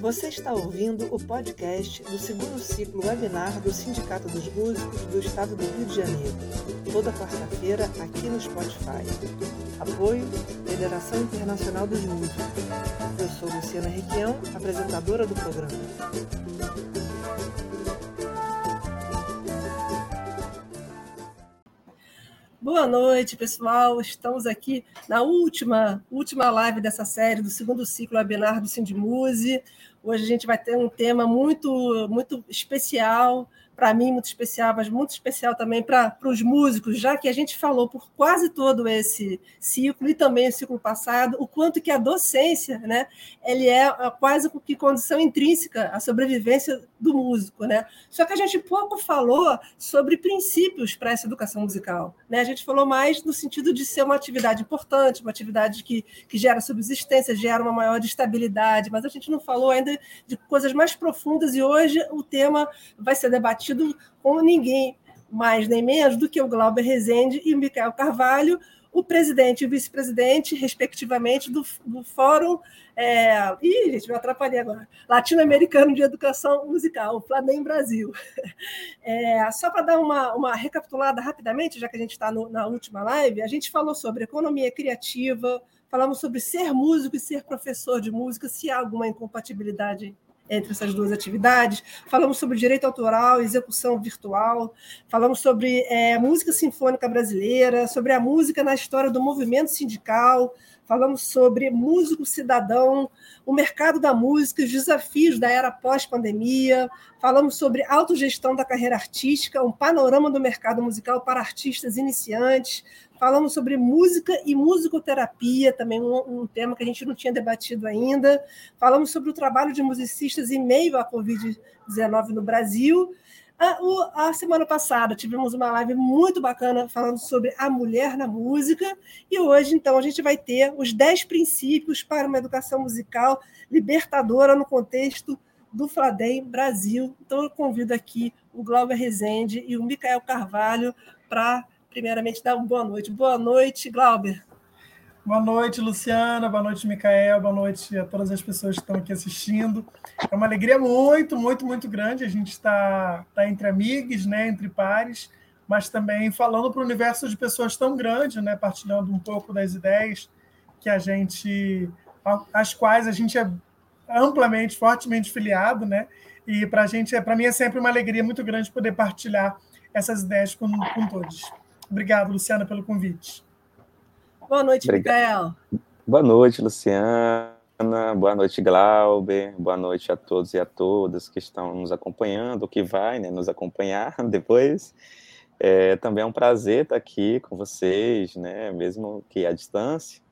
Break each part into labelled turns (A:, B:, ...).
A: Você está ouvindo o podcast do segundo ciclo webinar do Sindicato dos Músicos do Estado do Rio de Janeiro, toda quarta-feira aqui no Spotify. Apoio Federação Internacional dos Músicos. Eu sou Luciana Requião, apresentadora do programa. Boa noite, pessoal. Estamos aqui na última, última live dessa série do segundo ciclo webinar do Sindimuse. Hoje a gente vai ter um tema muito, muito especial, para mim muito especial, mas muito especial também para os músicos, já que a gente falou por quase todo esse ciclo e também o ciclo passado, o quanto que a docência, né, ele é quase que condição intrínseca à sobrevivência do músico, né? Só que a gente pouco falou sobre princípios para essa educação musical, né? A gente falou mais no sentido de ser uma atividade importante, uma atividade que, que gera subsistência, gera uma maior estabilidade, mas a gente não falou ainda de coisas mais profundas e hoje o tema vai ser debatido com ninguém mais nem menos do que o Glauber Rezende e o Micael Carvalho, o presidente e o vice-presidente, respectivamente, do, do Fórum. É... Ih, gente, me atrapalhei agora. Latino-Americano de Educação Musical, o Flamengo Brasil. É, só para dar uma, uma recapitulada rapidamente, já que a gente está na última live, a gente falou sobre economia criativa, falamos sobre ser músico e ser professor de música, se há alguma incompatibilidade entre essas duas atividades. Falamos sobre direito autoral, execução virtual, falamos sobre é, música sinfônica brasileira, sobre a música na história do movimento sindical, falamos sobre músico cidadão, o mercado da música, os desafios da era pós-pandemia, falamos sobre autogestão da carreira artística, um panorama do mercado musical para artistas iniciantes, falamos sobre música e musicoterapia, também um, um, tema que a gente não tinha debatido ainda. Falamos sobre o trabalho de musicistas em meio à Covid-19 no Brasil. A, o, a, semana passada tivemos uma live muito bacana falando sobre a mulher na música, e hoje, então, a gente vai ter os 10 princípios para uma educação musical libertadora no contexto do Fladem Brasil. Então, eu convido aqui o Glauber Rezende e o Micael Carvalho para primeiramente dar uma boa noite. Boa noite, Glauber.
B: Boa noite, Luciana. Boa noite, Micael. Boa noite a todas as pessoas que estão aqui assistindo. É uma alegria muito, muito, muito grande. A gente está tá entre amigos, né, entre pares, mas também falando para o universo de pessoas tão grande, né, partilhando um pouco das ideias que a gente, às quais a gente é amplamente, fortemente filiado, né? E para a gente, é, para mim é sempre uma alegria muito grande poder partilhar essas ideias com, com todos. Obrigado, Luciana, pelo convite.
A: Boa noite, Miguel.
C: Boa noite, Luciana. Boa noite, Glauber. Boa noite a todos e a todas que estão nos acompanhando, que vai né, nos acompanhar depois. É, também é um prazer estar aqui com vocês, né, mesmo que à distância.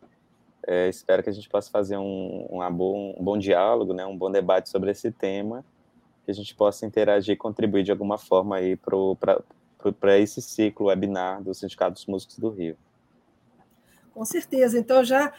C: É, espero que a gente possa fazer um, um, bom, um bom diálogo, né, um bom debate sobre esse tema, que a gente possa interagir e contribuir de alguma forma para esse ciclo webinar do Sindicato dos Músicos do Rio.
A: Com certeza. Então, já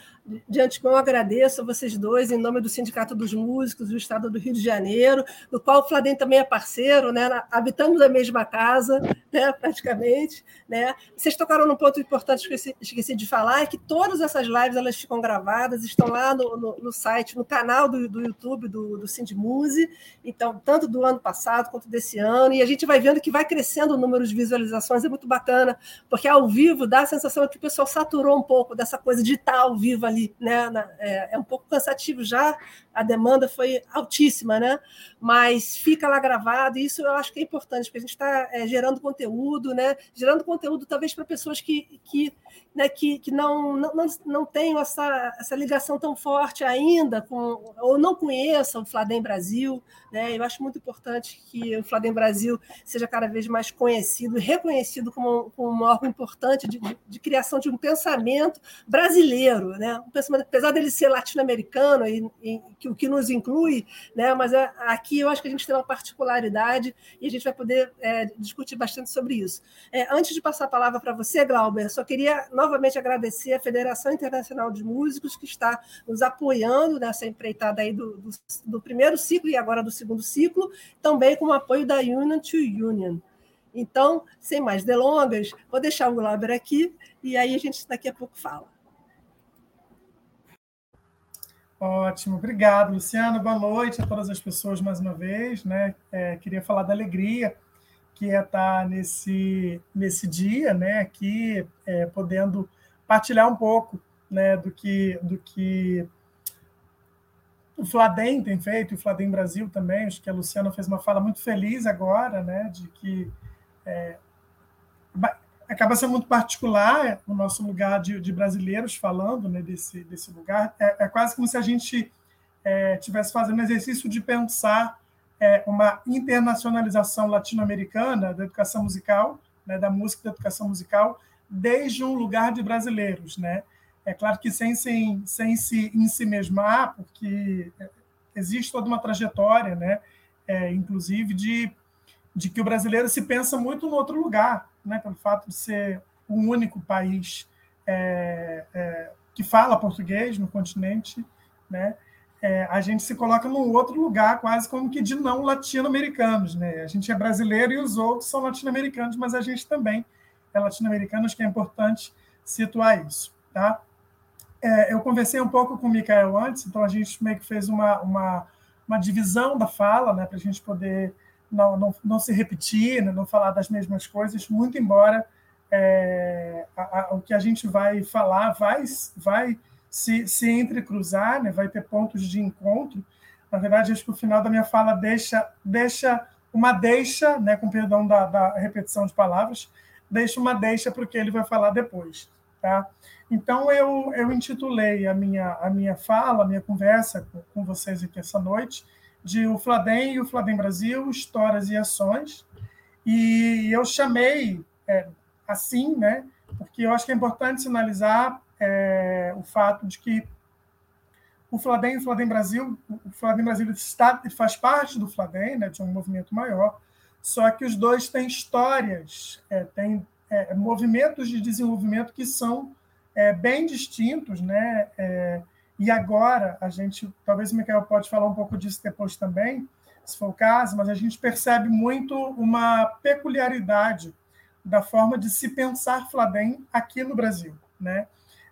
A: de antemão agradeço a vocês dois, em nome do Sindicato dos Músicos do Estado do Rio de Janeiro, do qual o Fladem também é parceiro, né? habitamos a mesma casa, né? praticamente. Né? Vocês tocaram num ponto importante que eu esqueci de falar, é que todas essas lives elas ficam gravadas, estão lá no, no, no site, no canal do, do YouTube do, do Sindmuse, então, tanto do ano passado quanto desse ano, e a gente vai vendo que vai crescendo o número de visualizações, é muito bacana, porque ao vivo dá a sensação que o pessoal saturou um pouco dessa coisa ao vivo ali, né? É, é um pouco cansativo já, a demanda foi altíssima, né? Mas fica lá gravado, e isso eu acho que é importante, porque a gente está é, gerando conteúdo, né? Gerando conteúdo talvez para pessoas que, que, né, que, que não, não, não tenham essa, essa ligação tão forte ainda, com, ou não conheçam o Fladem Brasil. Né? Eu acho muito importante que o Fladem Brasil seja cada vez mais conhecido reconhecido como, como um órgão importante de, de, de criação de um pensamento brasileiro, né? um pensamento, apesar dele ser latino-americano e, e que o que nos inclui, né? mas é, aqui eu acho que a gente tem uma particularidade e a gente vai poder é, discutir bastante sobre isso. É, antes de passar a palavra para você, Glauber, só queria novamente agradecer à Federação Internacional de Músicos, que está nos apoiando nessa empreitada aí do, do, do primeiro ciclo e agora do segundo ciclo, também com o apoio da Union to Union. Então, sem mais delongas, vou deixar o Glauber aqui e aí a gente daqui a pouco fala.
B: Ótimo, obrigado, Luciana. Boa noite a todas as pessoas mais uma vez. Né? É, queria falar da alegria que é estar nesse, nesse dia, né? aqui, é, podendo partilhar um pouco né, do que, do que o Fladem tem feito, e o Fladem Brasil também. Acho que a Luciana fez uma fala muito feliz agora, né, de que é, acaba sendo muito particular o nosso lugar de, de brasileiros falando né, desse, desse lugar. É, é, quase como se a gente é, fazendo exercício de pensar é, uma internacionalização latino-americana da educação musical, né, da música da educação musical, desde um lugar de brasileiros. Né? É claro que sem, sem, sem se em si mesmar, porque existe toda uma trajetória, né, é, inclusive, de, de que o brasileiro se pensa muito no outro lugar, né, pelo fato de ser o único país é, é, que fala português no continente, né, é, a gente se coloca num outro lugar, quase como que de não latino-americanos. Né? A gente é brasileiro e os outros são latino-americanos, mas a gente também é latino-americano, acho que é importante situar isso. Tá? É, eu conversei um pouco com o Mikael antes, então a gente meio que fez uma, uma, uma divisão da fala, né, para a gente poder não, não, não se repetir, né, não falar das mesmas coisas, muito embora é, a, a, o que a gente vai falar vai, vai se, se entrecruzar, né, vai ter pontos de encontro. Na verdade, acho que o final da minha fala deixa, deixa uma deixa, né, com perdão da, da repetição de palavras, deixa uma deixa para o que ele vai falar depois. Tá? Então, eu, eu intitulei a minha, a minha fala, a minha conversa com, com vocês aqui essa noite, de O Fladem e o Fladem Brasil, Histórias e Ações. E eu chamei é, assim, né, porque eu acho que é importante sinalizar é, o fato de que o Fladem e o Fladem Brasil, o Fladem Brasil está, faz parte do Fladem, né, de um movimento maior, só que os dois têm histórias, é, têm é, movimentos de desenvolvimento que são é, bem distintos, né? É, e agora a gente, talvez o Michael pode falar um pouco disso depois também, se for o caso, mas a gente percebe muito uma peculiaridade da forma de se pensar Fladem aqui no Brasil, né?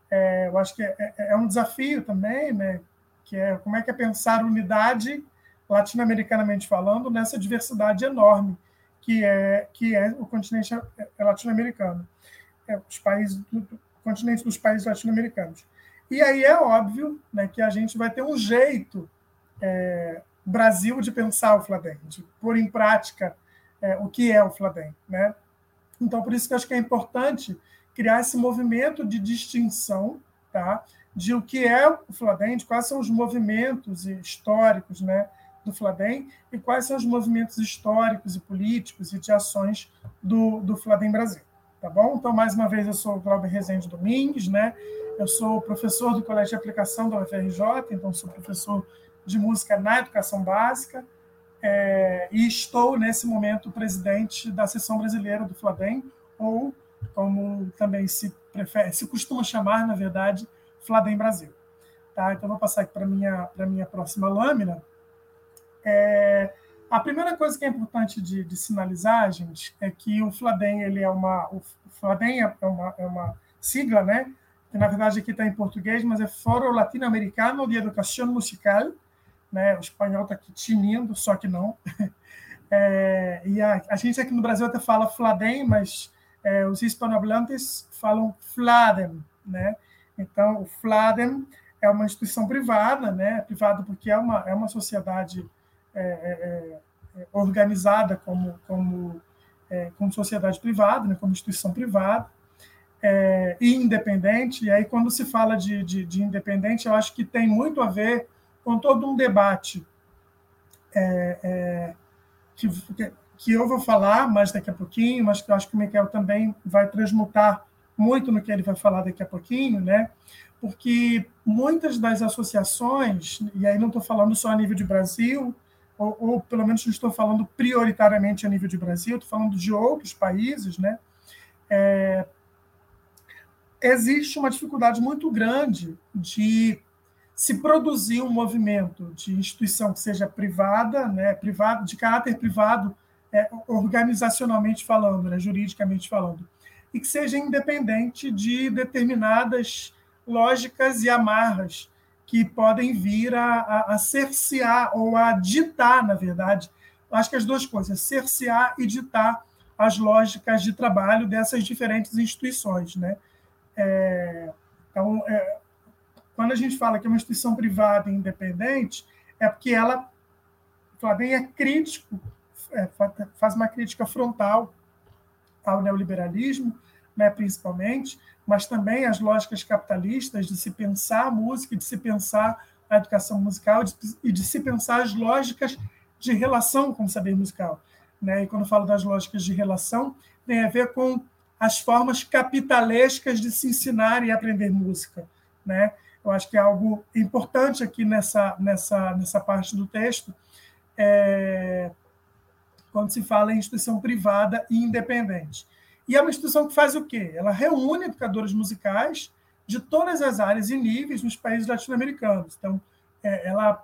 B: É, eu acho que é, é, é, um desafio também, né? Que é como é que é pensar unidade latino-americanamente falando nessa diversidade enorme que é que é o continente latino-americano, é, os países do continente dos países latino-americanos. E aí é óbvio né, que a gente vai ter um jeito é, Brasil de pensar o Fladem, de pôr em prática é, o que é o Fladem. Né? Então, por isso que eu acho que é importante criar esse movimento de distinção tá, de o que é o Fladem, de quais são os movimentos históricos né, do Fladem e quais são os movimentos históricos e políticos e de ações do, do Fladem Brasil. Tá bom? Então, mais uma vez, eu sou o Cláudio Rezende Domingues, né? Eu sou professor do Colégio de Aplicação da UFRJ, então sou professor de música na educação básica é, e estou, nesse momento, presidente da seção brasileira do Fladem, ou como também se prefere, se costuma chamar, na verdade, Fladem Brasil. Tá? Então, vou passar aqui para a minha, minha próxima lâmina. É, a primeira coisa que é importante de, de, sinalizar, gente, é que o Fladem ele é uma, o Fladem é uma, é uma sigla, né? Que na verdade aqui está em português, mas é Foro Latino-Americano de Educação Musical, né? O espanhol está aqui tinindo, só que não. É, e a, a, gente aqui no Brasil até fala Fladem, mas é, os hispanohablantes falam Fladem, né? Então, o Fladem é uma instituição privada, né? Privada porque é uma, é uma sociedade é, é, é organizada como, como, como sociedade privada, né? como instituição privada, é, e independente, e aí quando se fala de, de, de, independente, eu acho que tem muito a ver com todo um debate é, é, que, que eu vou falar mais daqui a pouquinho, mas que eu acho que o Miquel também vai transmutar muito no que ele vai falar daqui a pouquinho, né? porque muitas das associações, e aí não estou falando só a nível de Brasil, ou, ou pelo menos não estou falando prioritariamente a nível de Brasil, estou falando de outros países, né? É, existe uma dificuldade muito grande de se produzir um movimento de instituição que seja privada, né, privado, de caráter privado, é, organizacionalmente falando, né, juridicamente falando, e que seja independente de determinadas lógicas e amarras que podem vir a, a, a cercear ou a ditar, na verdade, acho que as duas coisas, cercear e ditar as lógicas de trabalho dessas diferentes instituições. Né? É, então, é, quando a gente fala que é uma instituição privada e independente, é porque ela, Flávio, é crítico, é, faz uma crítica frontal ao neoliberalismo, né, principalmente, mas também às lógicas capitalistas de se pensar a música, de se pensar a educação musical e de se pensar as lógicas de relação com o saber musical. Né? E quando falo das lógicas de relação, tem a ver com as formas capitalescas de se ensinar e aprender música. Né? Eu acho que é algo importante aqui nessa, nessa, nessa parte do texto, é, quando se fala em instituição privada e independente. E é uma instituição que faz o quê? Ela reúne educadores musicais de todas as áreas e níveis nos países latino-americanos. Então, é, ela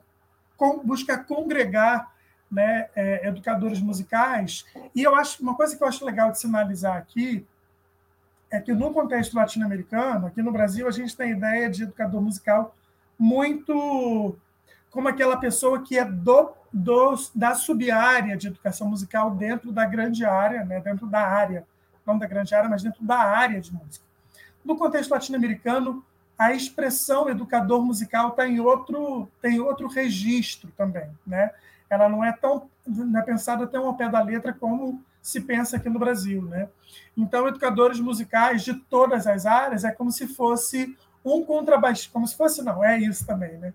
B: com, busca congregar né, é, educadores musicais. E eu acho uma coisa que eu acho legal de sinalizar aqui é que no contexto latino-americano, aqui no Brasil, a gente tem a ideia de educador musical muito como aquela pessoa que é do, do da subárea de educação musical dentro da grande área, né, dentro da área, não da grande área, mas dentro da área de música. No contexto latino-americano, a expressão educador musical está em outro tem outro registro também, né? Ela não é tão não é pensada tão ao pé da letra como se pensa aqui no Brasil, né? Então, educadores musicais de todas as áreas é como se fosse um contrabaixista, como se fosse, não, é isso também, né?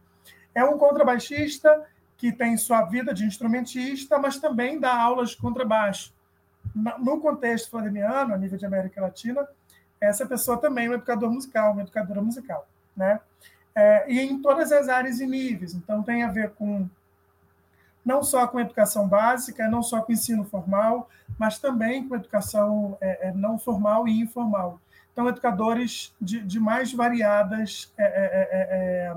B: É um contrabaixista que tem sua vida de instrumentista, mas também dá aulas de contrabaixo. No contexto fladeniano, a nível de América Latina, essa pessoa também é um educador musical, uma educadora musical, né? É, e em todas as áreas e níveis. Então, tem a ver com não só com educação básica, não só com ensino formal, mas também com educação é, é não formal e informal. Então, educadores de, de mais variadas, é, é, é,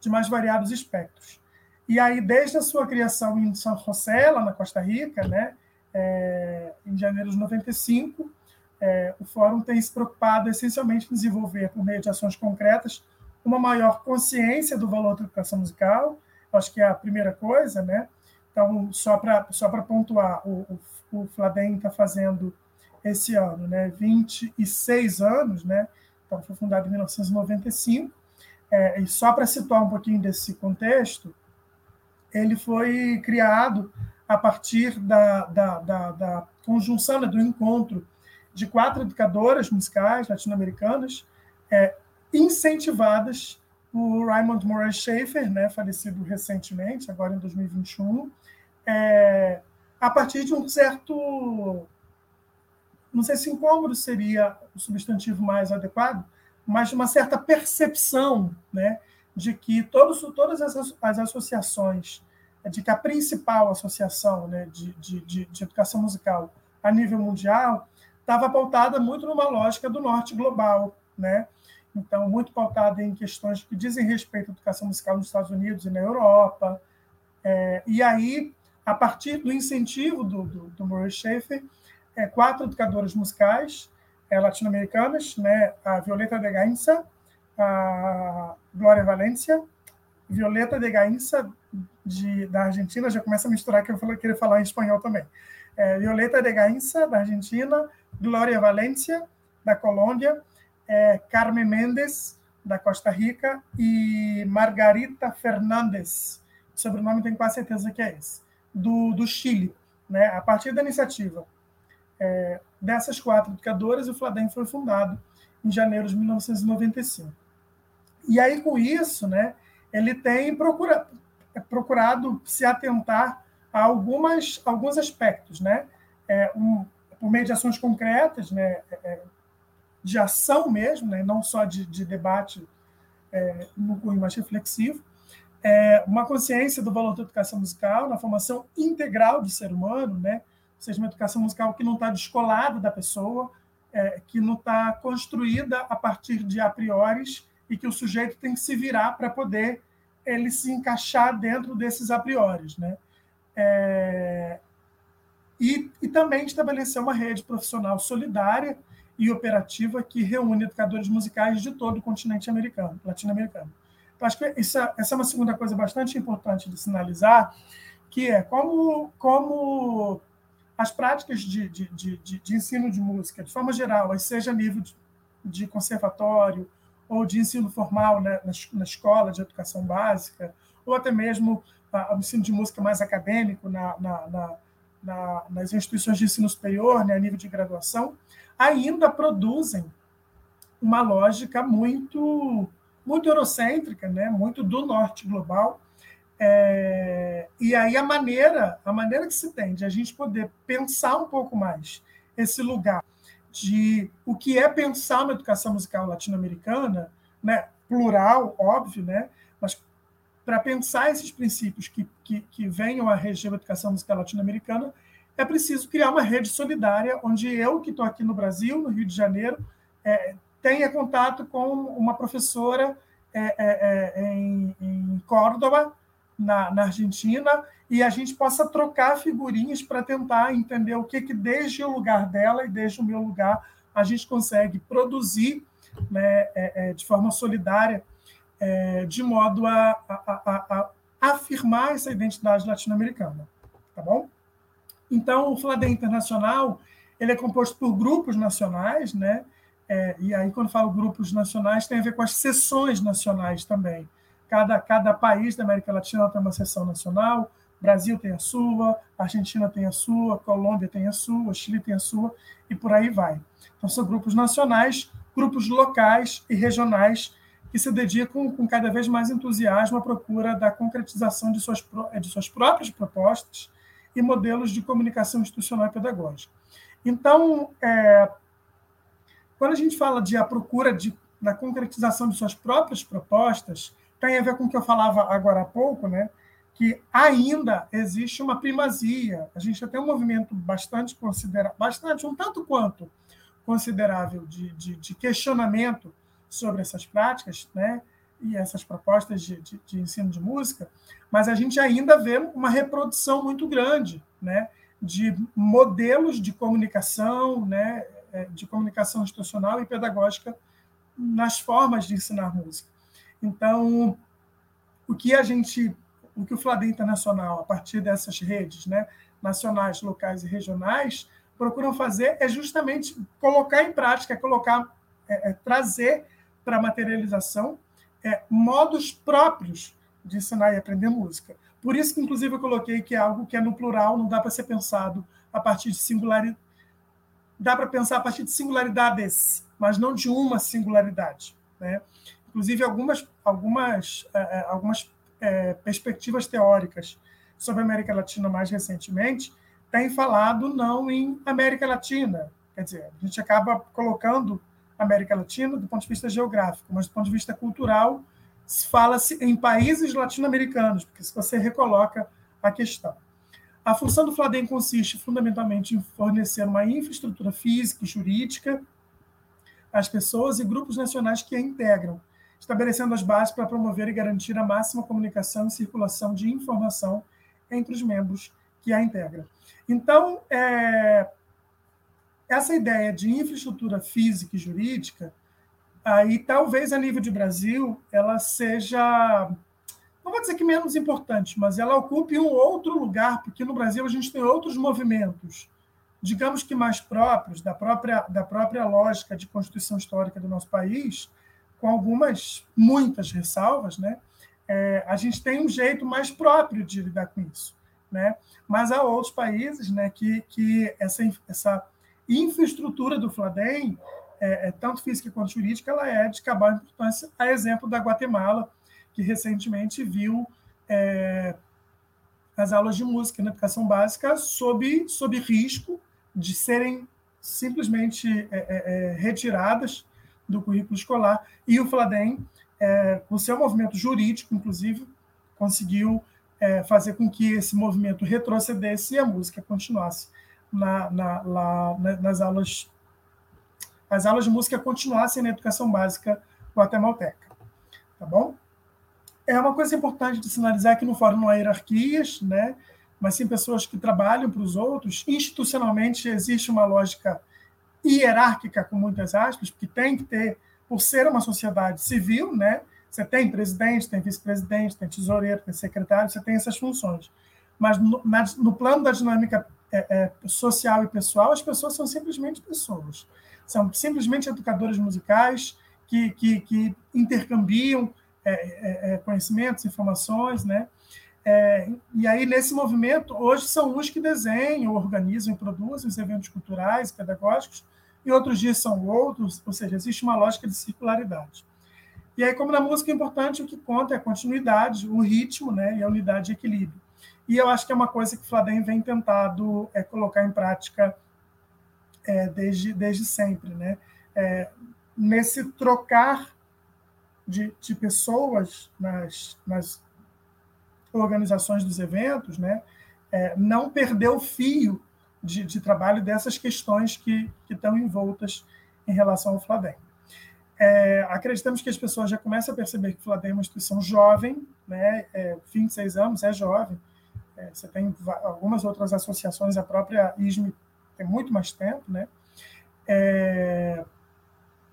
B: de mais variados espectros. E aí, desde a sua criação em São José, lá na Costa Rica, né, em janeiro de 95, o Fórum tem se preocupado essencialmente em desenvolver, por meio de ações concretas, uma maior consciência do valor da educação musical, acho que é a primeira coisa, né? Então, só para só pontuar, o, o, o Fladem está fazendo esse ano, né? 26 anos, né? Então, foi fundado em 1995. É, e só para situar um pouquinho desse contexto, ele foi criado a partir da, da, da, da conjunção, né, do encontro de quatro educadoras musicais latino-americanas, é, incentivadas o Raymond Murray Schaefer, né, falecido recentemente, agora em 2021, é, a partir de um certo. Não sei se incômodo seria o substantivo mais adequado, mas de uma certa percepção né, de que todos, todas as, as associações, de que a principal associação né, de, de, de, de educação musical a nível mundial estava pautada muito numa lógica do norte global, né? Então muito pautada em questões que dizem respeito à educação musical nos Estados Unidos e na Europa. É, e aí, a partir do incentivo do, do, do Murray Schaefer, é, quatro educadoras musicais é, latino-americanas, né, a Violeta de Gainza, a Glória Valência, Violeta de Gainza, de, da Argentina, já começa a misturar que eu vou querer falar em espanhol também. É, Violeta de Gainza, da Argentina, Glória Valência, da Colômbia, é Carmen Mendes, da Costa Rica, e Margarita Fernandes, sobrenome tenho quase certeza que é esse, do, do Chile. Né? A partir da iniciativa é, dessas quatro educadoras, o Fladem foi fundado em janeiro de 1995. E aí, com isso, né, ele tem procura, procurado se atentar a algumas, alguns aspectos, né? É, um, por meio de ações concretas, né, é, de ação mesmo, né? não só de, de debate é, no cunho mais reflexivo, é, uma consciência do valor da educação musical na formação integral do ser humano, né? ou seja, uma educação musical que não está descolada da pessoa, é, que não está construída a partir de a priori e que o sujeito tem que se virar para poder ele se encaixar dentro desses a priori. Né? É, e, e também estabelecer uma rede profissional solidária e operativa que reúne educadores musicais de todo o continente americano, latino-americano. Então, acho que isso, é, essa é uma segunda coisa bastante importante de sinalizar, que é como, como as práticas de, de, de, de ensino de música, de forma geral, seja a nível de, de conservatório ou de ensino formal né, na, na, escola de educação básica, ou até mesmo o ensino de música mais acadêmico na, na, na, nas instituições de ensino superior, né, a nível de graduação, ainda produzem uma lógica muito muito eurocêntrica, né, muito do norte global. É, e aí a maneira a maneira que se tem de a gente poder pensar um pouco mais esse lugar de o que é pensar uma educação musical latino-americana, né, plural, óbvio, né, para pensar esses princípios que, que, que venham a reger a educação musical latino-americana, é preciso criar uma rede solidária, onde eu, que estou aqui no Brasil, no Rio de Janeiro, é, tenha contato com uma professora é, é, é em, em Córdoba, na, na, Argentina, e a gente possa trocar figurinhas para tentar entender o que, que, desde o lugar dela e desde o meu lugar, a gente consegue produzir né, é, é, de forma solidária é, de modo a, a, a, a, afirmar essa identidade latino-americana. Tá bom? Então, o Fladem Internacional ele é composto por grupos nacionais, né? É, e aí, quando falo grupos nacionais, tem a ver com as sessões nacionais também. Cada, cada país da América Latina tem uma sessão nacional, Brasil tem a sua, Argentina tem a sua, Colômbia tem a sua, Chile tem a sua, e por aí vai. Então, são grupos nacionais, grupos locais e regionais que se dedicam com cada vez mais entusiasmo à procura da concretização de suas, de suas próprias propostas e modelos de comunicação institucional e pedagógica. Então, é, quando a gente fala de a procura de, da concretização de suas próprias propostas, tem a ver com o que eu falava agora há pouco, né? que ainda existe uma primazia. A gente tem um movimento bastante considerável, bastante, um tanto quanto considerável de, de, de questionamento sobre essas práticas, né? E essas propostas de, de, de, ensino de música, mas a gente ainda vê uma reprodução muito grande, né? De modelos de comunicação, né? É, de comunicação institucional e pedagógica nas formas de ensinar música. Então, o que a gente, o que o Fladem Internacional, a partir dessas redes, né? Nacionais, locais e regionais, procuram fazer é justamente colocar em prática, colocar, é, é, trazer para materialização é, modos próprios de ensinar e aprender música. Por isso que, inclusive, eu coloquei que é algo que é no plural, não dá para ser pensado a partir de singularidade. Dá para pensar a partir de singularidades, mas não de uma singularidade. Né? Inclusive, algumas, algumas, é, é algumas é, perspectivas teóricas sobre a América Latina mais recentemente têm falado não em América Latina. Quer dizer, a gente acaba colocando América Latina do ponto de vista geográfico, mas do ponto de vista cultural, fala-se em países latino-americanos, porque se você recoloca a questão. A função do Fladem consiste fundamentalmente em fornecer uma infraestrutura física e jurídica às pessoas e grupos nacionais que a integram, estabelecendo as bases para promover e garantir a máxima comunicação e circulação de informação entre os membros que a integram. Então, é, essa ideia de infraestrutura física e jurídica, aí talvez a nível de Brasil ela seja, não vou dizer que menos importante, mas ela ocupe um outro lugar, porque no Brasil a gente tem outros movimentos, digamos que mais próprios da própria da própria lógica de constituição histórica do nosso país, com algumas muitas ressalvas, né? É, a gente tem um jeito mais próprio de lidar com isso, né? Mas há outros países, né, que que essa essa infraestrutura do Fladem, é, é, tanto física quanto jurídica, ela é de cabal importância, a exemplo da Guatemala, que recentemente viu é, as aulas de música na educação básica sob, sob risco de serem simplesmente é, é, é retiradas do currículo escolar, e o Fladem, com seu movimento jurídico, inclusive, conseguiu fazer com que esse movimento retrocedesse e a música continuasse na, na, lá, nas aulas, as aulas de música continuassem na educação básica guatemalteca. Tá bom? É uma coisa importante de sinalizar que no fórum não há hierarquias, né? mas sim pessoas que trabalham para os outros. Institucionalmente existe uma lógica hierárquica, com muitas aspas, porque tem que ter, por ser uma sociedade civil, né? Você tem presidente, tem vice-presidente, tem tesoureiro, tem secretário, você tem essas funções. Mas no, na, no plano da dinâmica é, é, social e pessoal, as pessoas são simplesmente pessoas. São simplesmente educadores musicais que, que, que intercambiam é, é, é conhecimentos, informações, né? É, e aí, nesse movimento, hoje são uns que desenham, organizam e produzem os eventos culturais, pedagógicos, e outros dias são outros, ou seja, existe uma lógica de circularidade. E aí, como na música é importante, o que conta é a continuidade, o ritmo né, e a unidade de equilíbrio. E eu acho que é uma coisa que o Fladen vem tentado é, colocar em prática é, desde, desde sempre. Né? É, nesse trocar de, de pessoas nas, nas organizações dos eventos, né? É, não perder o fio de, de, trabalho dessas questões que, que estão envoltas em relação ao Fladem. É, acreditamos que as pessoas já começam a perceber que o Fladem é uma instituição jovem, né? É, 26 anos é jovem, é, você tem algumas outras associações, a própria ISME tem muito mais tempo, né? É,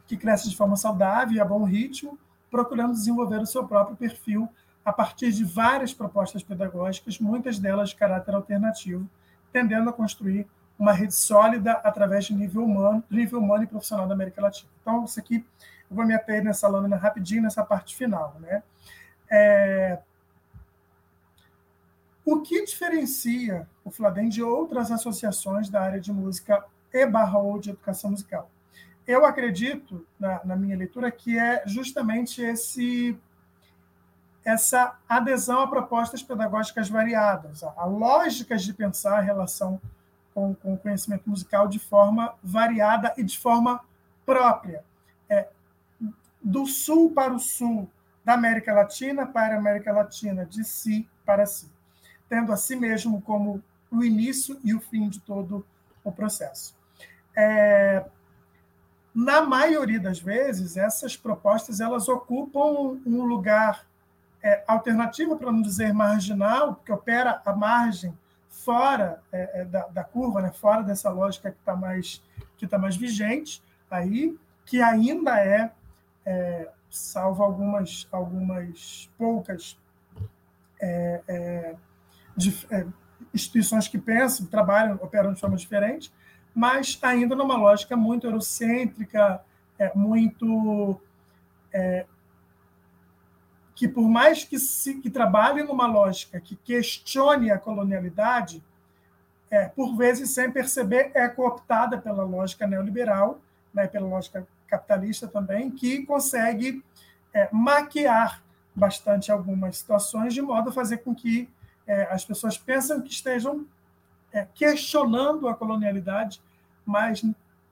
B: que cresce de forma saudável e a bom ritmo, procurando desenvolver o seu próprio perfil a partir de várias propostas pedagógicas, muitas delas de caráter alternativo, tendendo a construir uma rede sólida através de nível humano, nível humano e profissional da América Latina. Então, isso aqui, eu vou me ater nessa lâmina rapidinho, nessa parte final. Né? É, o que diferencia o Fladem de outras associações da área de música e barra ou de educação musical? Eu acredito, na, na minha leitura, que é justamente esse essa adesão a propostas pedagógicas variadas, a, a lógicas de pensar a relação com, com, o conhecimento musical de forma variada e de forma própria. É, do sul para o sul, da América Latina para a América Latina, de si para si tendo a si mesmo como o início e o fim de todo o processo. É, na maioria das vezes, essas propostas elas ocupam um lugar é, alternativo, para não dizer marginal, que opera à margem, fora é, é, da, da, curva, né, fora dessa lógica que está mais, que tá mais vigente, aí, que ainda é, é salvo algumas, algumas poucas é, é, de, é, instituições que pensam, trabalham, operam de forma diferente, mas ainda numa lógica muito eurocêntrica, é, muito. É, que, por mais que, se, que trabalhe numa lógica que questione a colonialidade, é, por vezes, sem perceber, é cooptada pela lógica neoliberal, né, pela lógica capitalista também, que consegue é, maquiar bastante algumas situações de modo a fazer com que é, as pessoas pensam que estejam é, questionando a colonialidade, mas,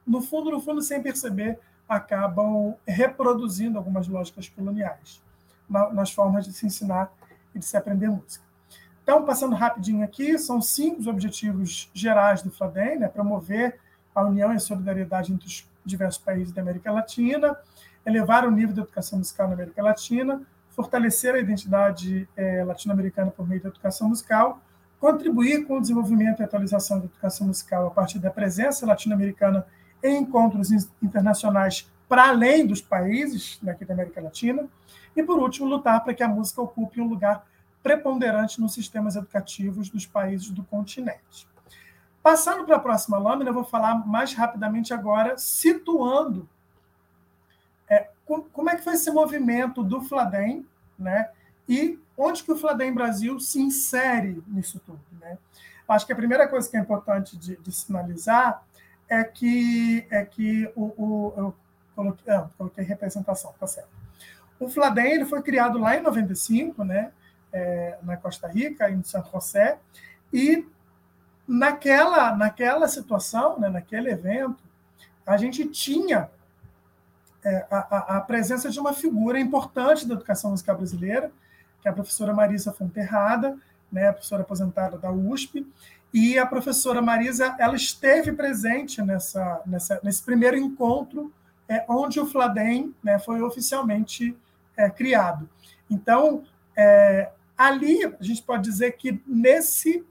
B: no fundo, no fundo, sem perceber, acabam reproduzindo algumas lógicas coloniais na, nas formas de se ensinar e de se aprender música. Então, passando rapidinho aqui, são cinco os objetivos gerais do FLADEM, né, promover a união e a solidariedade entre os diversos países da América Latina, elevar o nível de educação musical na América Latina, fortalecer a identidade é, latino-americana por meio da educação musical, contribuir com o desenvolvimento e atualização da educação musical a partir da presença latino-americana em encontros internacionais para além dos países daqui da América Latina, e, por último, lutar para que a música ocupe um lugar preponderante nos sistemas educativos dos países do continente. Passando para a próxima lâmina, eu vou falar mais rapidamente agora, situando é, como é que foi esse movimento do Fladem, né? E onde que o Fladem Brasil se insere nisso tudo, né? Acho que a primeira coisa que é importante de, de sinalizar é que é que o, o eu coloquei, ah, coloquei representação, tá certo. O Fladem ele foi criado lá em 95, né? É, na Costa Rica, em São José, e naquela naquela situação, né? Naquele evento, a gente tinha é, a, a, presença de uma figura importante da educação musical brasileira, que é a professora Marisa Fonterrada, né, professora aposentada da USP, e a professora Marisa ela esteve presente nessa, nessa nesse primeiro encontro é, onde o Fladem né, foi oficialmente é, criado. Então, é, ali a gente pode dizer que nesse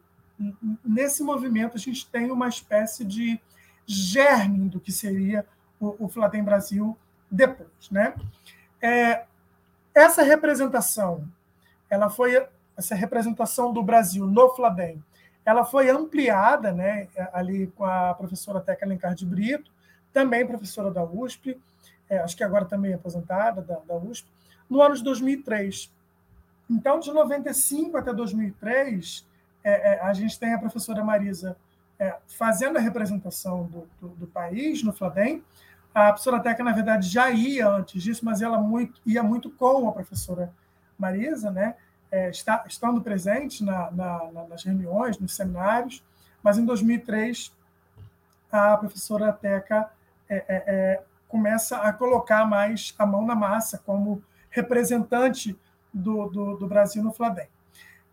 B: nesse movimento a gente tem uma espécie de germe do que seria o, o Fladem Brasil depois. Né? É, essa representação, ela foi essa representação do Brasil no Fladem, ela foi ampliada né, ali com a professora Teca Alencar de Brito, também professora da USP, é, acho que agora também aposentada da, da USP, no ano de 2003. Então, de 95 até 2003, é, é, a gente tem a professora Marisa é, fazendo a representação do, do, do, país no Fladem. A professora Teca, na verdade, já ia antes disso, mas ela muito, ia muito com a professora Marisa, né? É, está, estando presente na, na, nas reuniões, nos seminários, mas em 2003 a professora Teca é, é, é, começa a colocar mais a mão na massa como representante do, do, do Brasil no Fladem.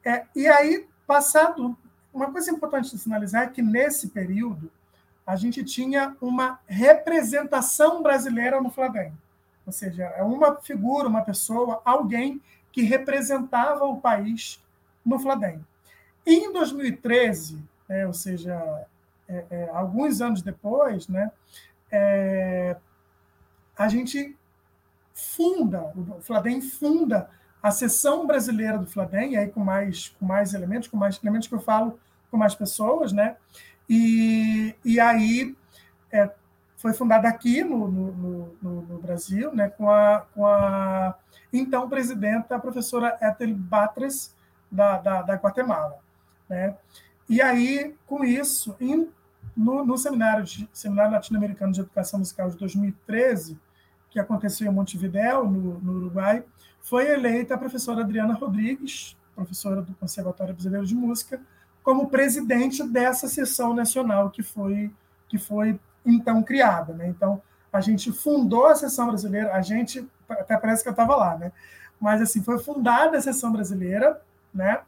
B: É, e aí, passado, uma coisa importante de sinalizar é que nesse período a gente tinha uma representação brasileira no Fladem. Ou seja, é uma figura, uma pessoa, alguém que representava o país no Fladem. E em 2013, né, ou seja, é, é, alguns anos depois, né, é, a gente funda, o Fladem funda a seção brasileira do Fladem, aí com mais, com mais elementos, com mais elementos que eu falo com mais pessoas, né? E, e aí é, foi fundada aqui no, no, no, no, Brasil, né, com a, com a então presidenta, a professora Ethel Batres, da, da, da Guatemala. Né? E aí, com isso, em, no, no seminário, de, seminário Latino-Americano de Educação Musical de 2013, que aconteceu em Montevidéu, no, no Uruguai, foi eleita a professora Adriana Rodrigues, professora do Conservatório Brasileiro de Música, como presidente dessa sessão nacional que foi, que foi então criada. Né? Então, a gente fundou a sessão brasileira, a gente, até parece que eu estava lá, né? mas assim, foi fundada a sessão brasileira, né?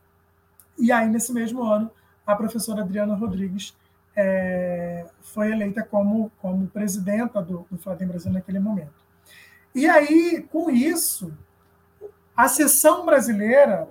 B: e aí, nesse mesmo ano, a professora Adriana Rodrigues é, foi eleita como, como presidenta do, do Brasil naquele momento. E aí, com isso, a sessão brasileira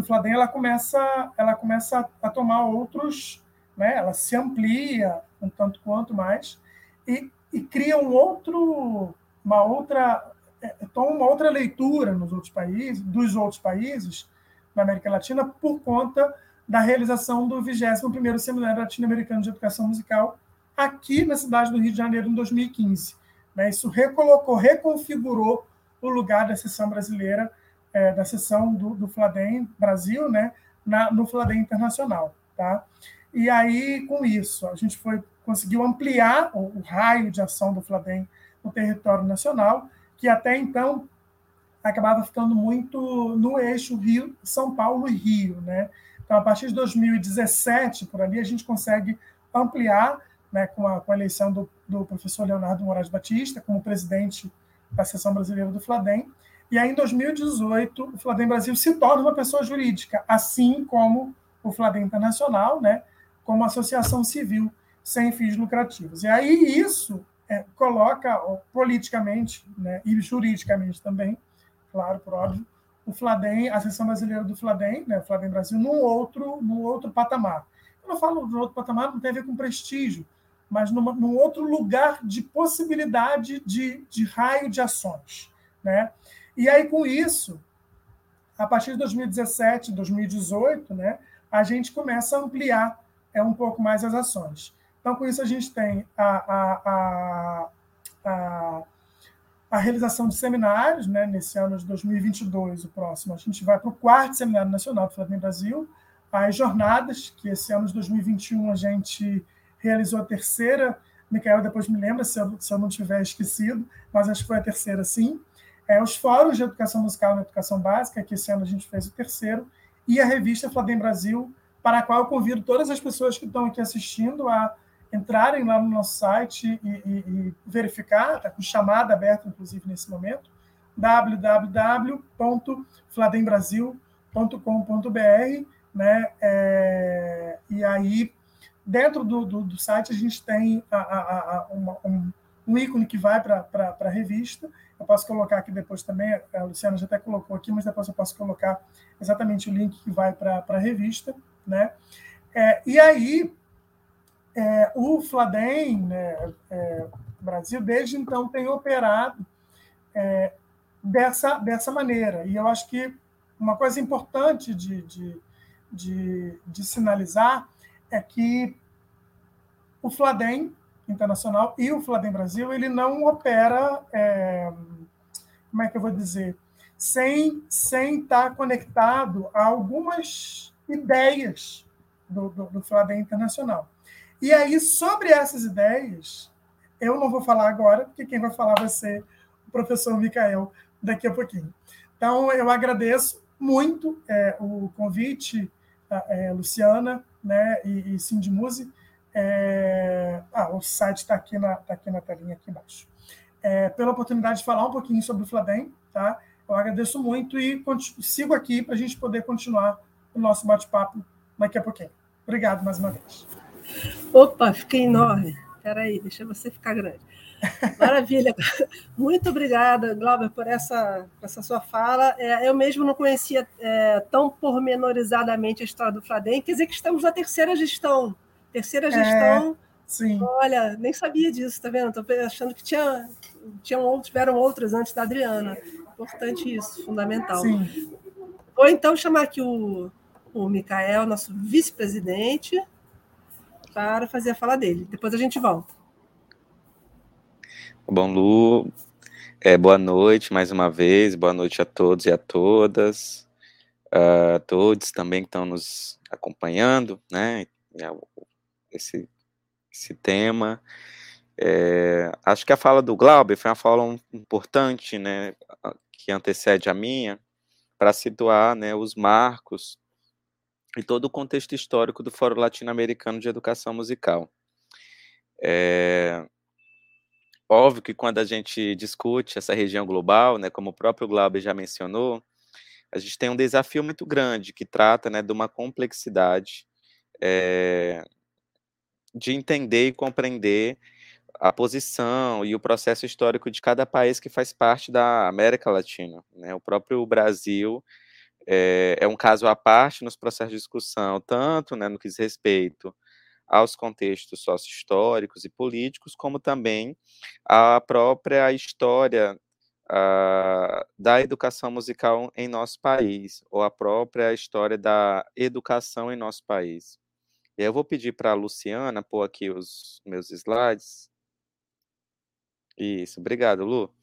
B: do Fladem ela começa, ela começa a tomar outros, né? ela se amplia um tanto quanto mais e, e cria um outro, uma outra, é, toma uma outra leitura nos outros países, dos outros países na América Latina por conta da realização do 21º Seminário Latino-Americano de Educação Musical aqui na cidade do Rio de Janeiro em 2015. Né? Isso recolocou, reconfigurou o lugar da sessão brasileira é, da sessão do, do Fladem Brasil, né, na, no Fladem Internacional, tá? E aí, com isso, a gente foi conseguiu ampliar o, o raio de ação do Fladem no território nacional, que até então acabava ficando muito no eixo Rio, São Paulo e Rio, né? Então, a partir de 2017, por ali, a gente consegue ampliar, né, com, a, com a eleição do, do professor Leonardo Moraes Batista como presidente da seção brasileira do Fladem, e aí, em 2018, o Fladem Brasil se torna uma pessoa jurídica, assim como o Fladem Internacional, né, como associação civil sem fins lucrativos. E aí isso é, coloca politicamente né, e juridicamente também, claro, por óbvio, o Fladem, a seção brasileira do Fladem, né, o Fladem Brasil, num outro, num outro patamar. Eu não falo de outro patamar, não tem a ver com prestígio, mas numa, num outro lugar de possibilidade de, de raio de ações. Né? E aí, com isso, a partir de 2017, 2018, né, a gente começa a ampliar é, um pouco mais as ações. Então, com isso, a gente tem a, a, a, a, realização de seminários, né, nesse ano de 2022, o próximo, a gente vai para o quarto Seminário Nacional do Flamengo Brasil, as jornadas, que esse ano de 2021 a gente realizou a terceira, Micael depois me lembra se eu, se eu não tiver esquecido, mas acho que foi a terceira sim é, os fóruns de educação musical na educação básica, que esse ano a gente fez o terceiro, e a revista Fladem Brasil, para a qual eu convido todas as pessoas que estão aqui assistindo a entrarem lá no nosso site e, e, e verificar, está com chamada aberta, inclusive, nesse momento, www.fladembrasil.com.br, né? É, e aí, dentro do, do, do, site, a gente tem a, a, a, uma, um, um ícone que vai para a revista. Eu posso colocar aqui depois também, a Luciana já até colocou aqui, mas depois eu posso colocar exatamente o link que vai para a revista. Né? É, e aí, é, o Fladem, né, é, Brasil, desde então, tem operado é, dessa, dessa maneira. E eu acho que uma coisa importante de, de, de, de sinalizar é que o Fladem Internacional e o Fladem Brasil, ele não opera, é, como é que eu vou dizer, sem, sem estar conectado a algumas ideias do, do, do Internacional. E aí, sobre essas ideias, eu não vou falar agora, porque quem vai falar vai ser o professor Micael daqui a pouquinho. Então, eu agradeço muito é, o convite, é, Luciana né, e, e Cindy Muse. É, ah, o site está aqui, na, tá aqui na telinha aqui embaixo. É, pela oportunidade de falar um pouquinho sobre o Fladem, tá? Eu agradeço muito e sigo aqui para a gente poder continuar o nosso bate-papo daqui a pouquinho. Obrigado mais uma vez.
A: Opa, fiquei enorme. Espera aí, deixa você ficar grande. Maravilha. Muito obrigada, Glauber, por essa, essa sua fala. É, eu mesmo não conhecia é, tão pormenorizadamente a história do Fladem. Quer dizer que estamos na terceira gestão. Terceira é, gestão. É,
B: sim.
A: Olha, nem sabia disso, tá vendo? Estou achando que tinha, tinham tiveram outras antes da Adriana. Importante isso, fundamental.
B: Sim.
A: Vou então chamar aqui o, o Micael, nosso vice-presidente, para fazer a fala dele. Depois a gente volta.
C: Bom, Lu, é, boa noite mais uma vez, boa noite a todos e a todas, a todos também que estão nos acompanhando, né, esse, esse tema. É, acho que a fala do Glauber foi uma fala importante, né, que antecede a minha, para situar, né, os marcos e todo o contexto histórico do Fórum Latino-Americano de Educação Musical. É, óbvio que quando a gente discute essa região global, né, como o próprio Glauber já mencionou, a gente tem um desafio muito grande que trata né, de uma complexidade é, de entender e compreender a posição e o processo histórico de cada país que faz parte da América Latina. Né? O próprio Brasil é, é um caso à parte nos processos de discussão, tanto né, no que diz respeito aos contextos sócio-históricos e políticos, como também a própria história uh, da educação musical em nosso país, ou a própria história da educação em nosso país. Eu vou pedir para a Luciana pôr aqui os meus slides. Isso, obrigado, Lu.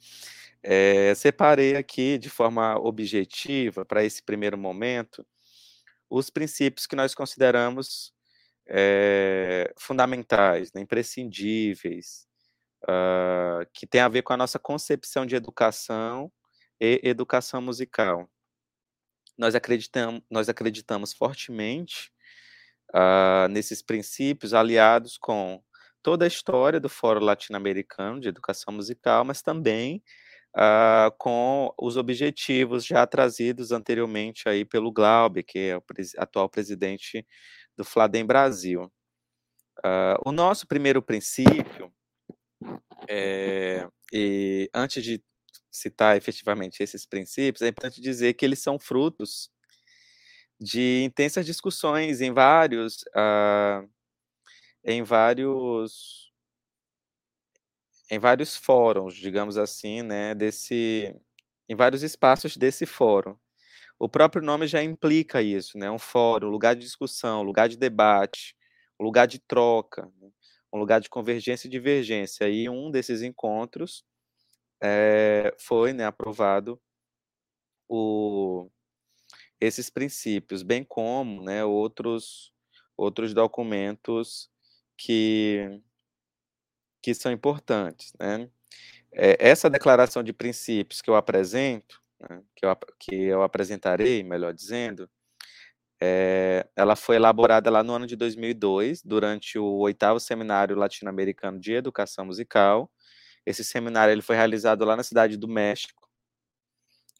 C: É, separei aqui de forma objetiva, para esse primeiro momento, os princípios que nós consideramos é, fundamentais, né, imprescindíveis, uh, que tem a ver com a nossa concepção de educação e educação musical. Nós acreditamos, nós acreditamos fortemente uh, nesses princípios aliados com toda a história do Fórum Latino-Americano de Educação Musical, mas também uh, com os objetivos já trazidos anteriormente aí pelo Glaube, que é o pres atual presidente do Fladem Brasil. Uh, o nosso primeiro princípio, é, e antes de citar efetivamente esses princípios, é importante dizer que eles são frutos de intensas discussões em vários, uh, em vários em vários fóruns, digamos assim, né, desse, em vários espaços desse fórum. O próprio nome já implica isso, né? Um fórum, lugar de discussão, lugar de debate, lugar de troca, né? um lugar de convergência e divergência. E um desses encontros é, foi né, aprovado o, esses princípios, bem como né, outros, outros documentos que, que são importantes. Né? É, essa declaração de princípios que eu apresento, né, que, eu, que eu apresentarei, melhor dizendo, é, ela foi elaborada lá no ano de 2002, durante o oitavo Seminário Latino-Americano de Educação Musical. Esse seminário ele foi realizado lá na cidade do México.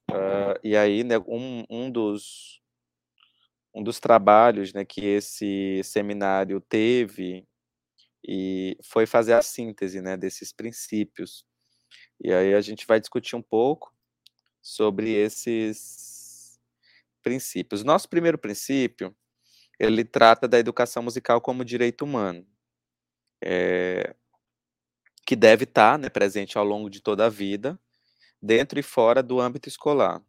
C: Uh, e aí, né, um, um, dos, um dos trabalhos né, que esse seminário teve e foi fazer a síntese né, desses princípios. E aí a gente vai discutir um pouco sobre esses princípios. Nosso primeiro princípio ele trata da educação musical como direito humano, é, que deve estar né, presente ao longo de toda a vida, dentro e fora do âmbito escolar.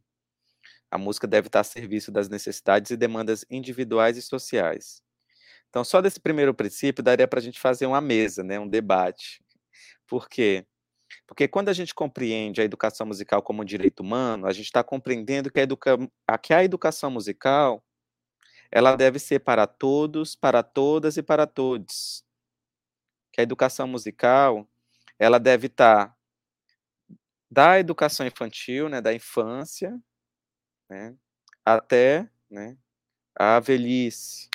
C: A música deve estar a serviço das necessidades e demandas individuais e sociais. Então, só desse primeiro princípio daria para a gente fazer uma mesa, né, um debate. Por quê? Porque quando a gente compreende a educação musical como um direito humano, a gente está compreendendo que a, educa... que a educação musical ela deve ser para todos, para todas e para todos. Que a educação musical ela deve estar tá da educação infantil, né, da infância, né, até né, a velhice.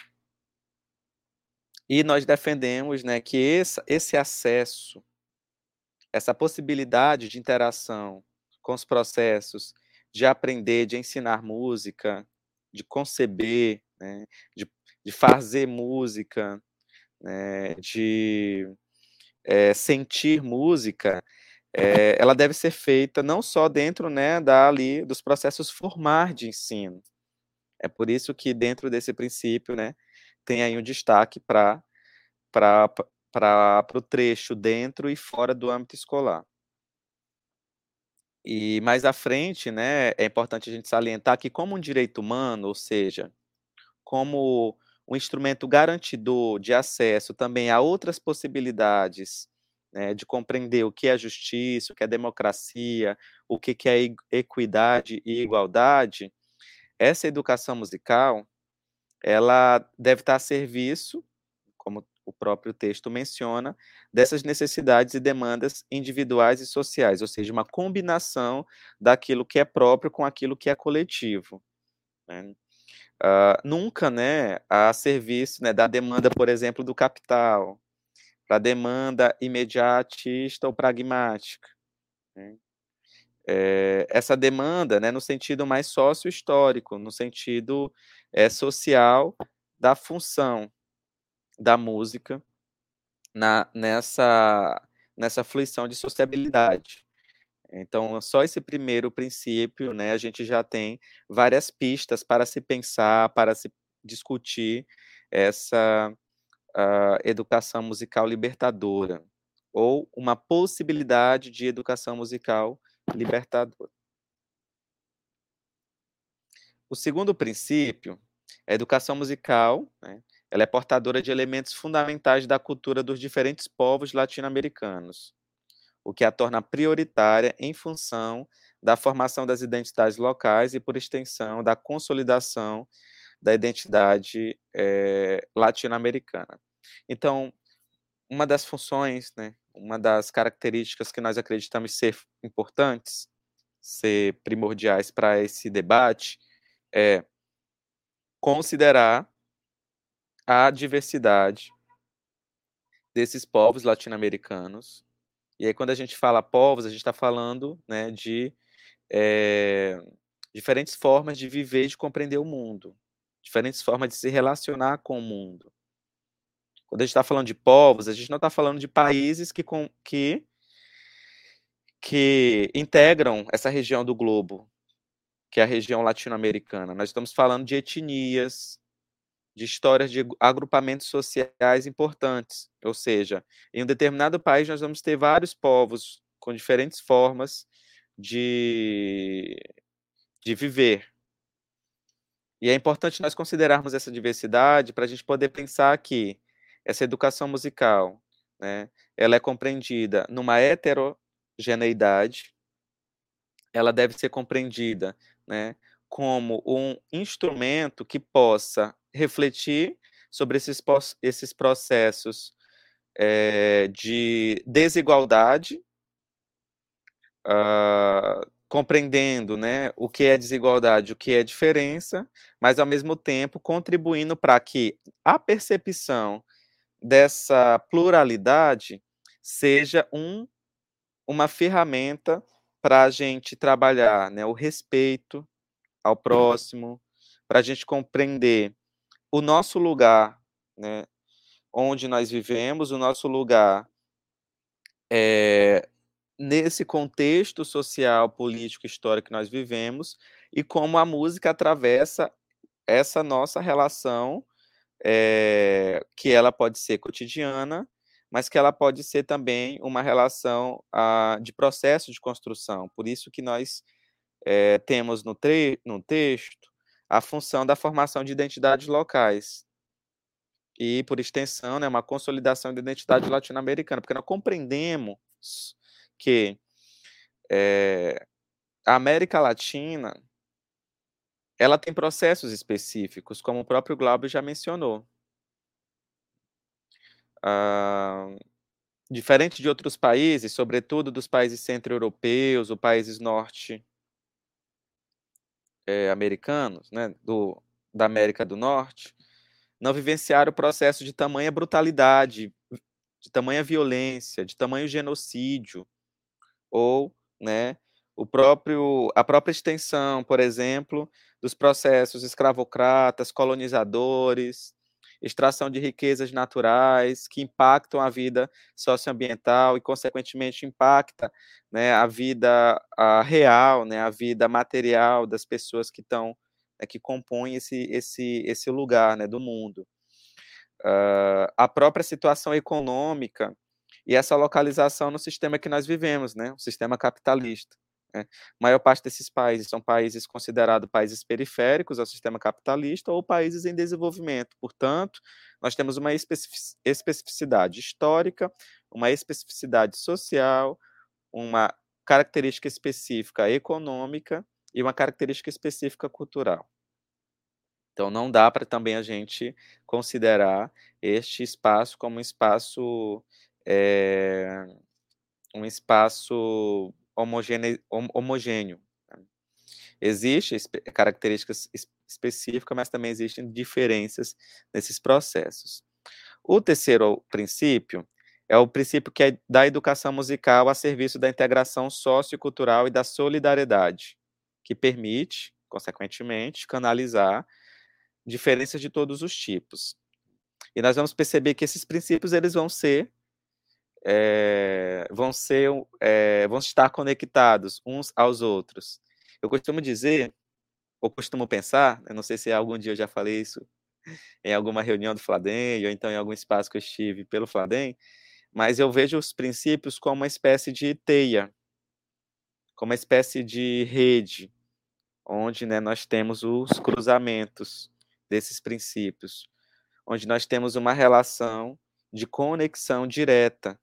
C: E nós defendemos né, que esse, esse acesso, essa possibilidade de interação com os processos de aprender, de ensinar música, de conceber, né, de, de fazer música, né, de é, sentir música, é, ela deve ser feita não só dentro né, da, ali, dos processos formais de ensino. É por isso que dentro desse princípio né, tem aí um destaque para o trecho dentro e fora do âmbito escolar. E mais à frente, né, é importante a gente salientar que como um direito humano, ou seja, como um instrumento garantidor de acesso também a outras possibilidades né, de compreender o que é justiça, o que é democracia, o que é equidade e igualdade, essa educação musical, ela deve estar a serviço, como o próprio texto menciona, dessas necessidades e demandas individuais e sociais, ou seja, uma combinação daquilo que é próprio com aquilo que é coletivo. Né? Uh, nunca né, a serviço né, da demanda, por exemplo, do capital, para a demanda imediatista ou pragmática. Né? É, essa demanda, né, no sentido mais sócio-histórico, no sentido é, social da função da música na, nessa, nessa fluição de sociabilidade. Então, só esse primeiro princípio, né, a gente já tem várias pistas para se pensar, para se discutir essa uh, educação musical libertadora, ou uma possibilidade de educação musical libertadora. O segundo princípio, a educação musical, né, ela é portadora de elementos fundamentais da cultura dos diferentes povos latino-americanos, o que a torna prioritária em função da formação das identidades locais e, por extensão, da consolidação da identidade é, latino-americana. Então, uma das funções, né, uma das características que nós acreditamos ser importantes, ser primordiais para esse debate, é considerar a diversidade desses povos latino-americanos. E aí, quando a gente fala povos, a gente está falando né, de é, diferentes formas de viver e de compreender o mundo diferentes formas de se relacionar com o mundo. Quando a gente está falando de povos, a gente não está falando de países que, com, que, que integram essa região do globo, que é a região latino-americana. Nós estamos falando de etnias, de histórias de agrupamentos sociais importantes. Ou seja, em um determinado país nós vamos ter vários povos com diferentes formas de, de viver. E é importante nós considerarmos essa diversidade para a gente poder pensar que essa educação musical, né, ela é compreendida numa heterogeneidade, ela deve ser compreendida, né, como um instrumento que possa refletir sobre esses, esses processos é, de desigualdade, uh, compreendendo né, o que é desigualdade, o que é diferença, mas ao mesmo tempo contribuindo para que a percepção dessa pluralidade seja um, uma ferramenta para a gente trabalhar né, o respeito ao próximo, para a gente compreender o nosso lugar, né, onde nós vivemos, o nosso lugar é, nesse contexto social, político, histórico que nós vivemos e como a música atravessa essa nossa relação é, que ela pode ser cotidiana, mas que ela pode ser também uma relação ah, de processo de construção. Por isso que nós é, temos no, no texto a função da formação de identidades locais e, por extensão, né, uma consolidação da identidade latino-americana, porque nós compreendemos que é, a América Latina ela tem processos específicos, como o próprio Glauber já mencionou. Ah, diferente de outros países, sobretudo dos países centro-europeus ou países norte-americanos, eh, né, do, da América do Norte, não vivenciaram o processo de tamanha brutalidade, de tamanha violência, de tamanho genocídio, ou né, o próprio, a própria extensão, por exemplo, dos processos escravocratas, colonizadores, extração de riquezas naturais que impactam a vida socioambiental e, consequentemente, impacta né, a vida a real, né, a vida material das pessoas que estão, né, que compõem esse, esse, esse lugar né, do mundo. Uh, a própria situação econômica e essa localização no sistema que nós vivemos, né, o sistema capitalista. Né? A maior parte desses países são países considerados países periféricos ao sistema capitalista ou países em desenvolvimento. Portanto, nós temos uma especificidade histórica, uma especificidade social, uma característica específica econômica e uma característica específica cultural. Então, não dá para também a gente considerar este espaço como um espaço, é, um espaço homogêneo. homogêneo né. Existem características específicas, mas também existem diferenças nesses processos. O terceiro princípio é o princípio que é da educação musical a serviço da integração sociocultural e da solidariedade, que permite, consequentemente, canalizar diferenças de todos os tipos. E nós vamos perceber que esses princípios eles vão ser é, vão ser, é, vão estar conectados uns aos outros. Eu costumo dizer, ou costumo pensar, não sei se algum dia eu já falei isso em alguma reunião do Fladem, ou então em algum espaço que eu estive pelo Fladem, mas eu vejo os princípios como uma espécie de teia, como uma espécie de rede, onde né, nós temos os cruzamentos desses princípios, onde nós temos uma relação de conexão direta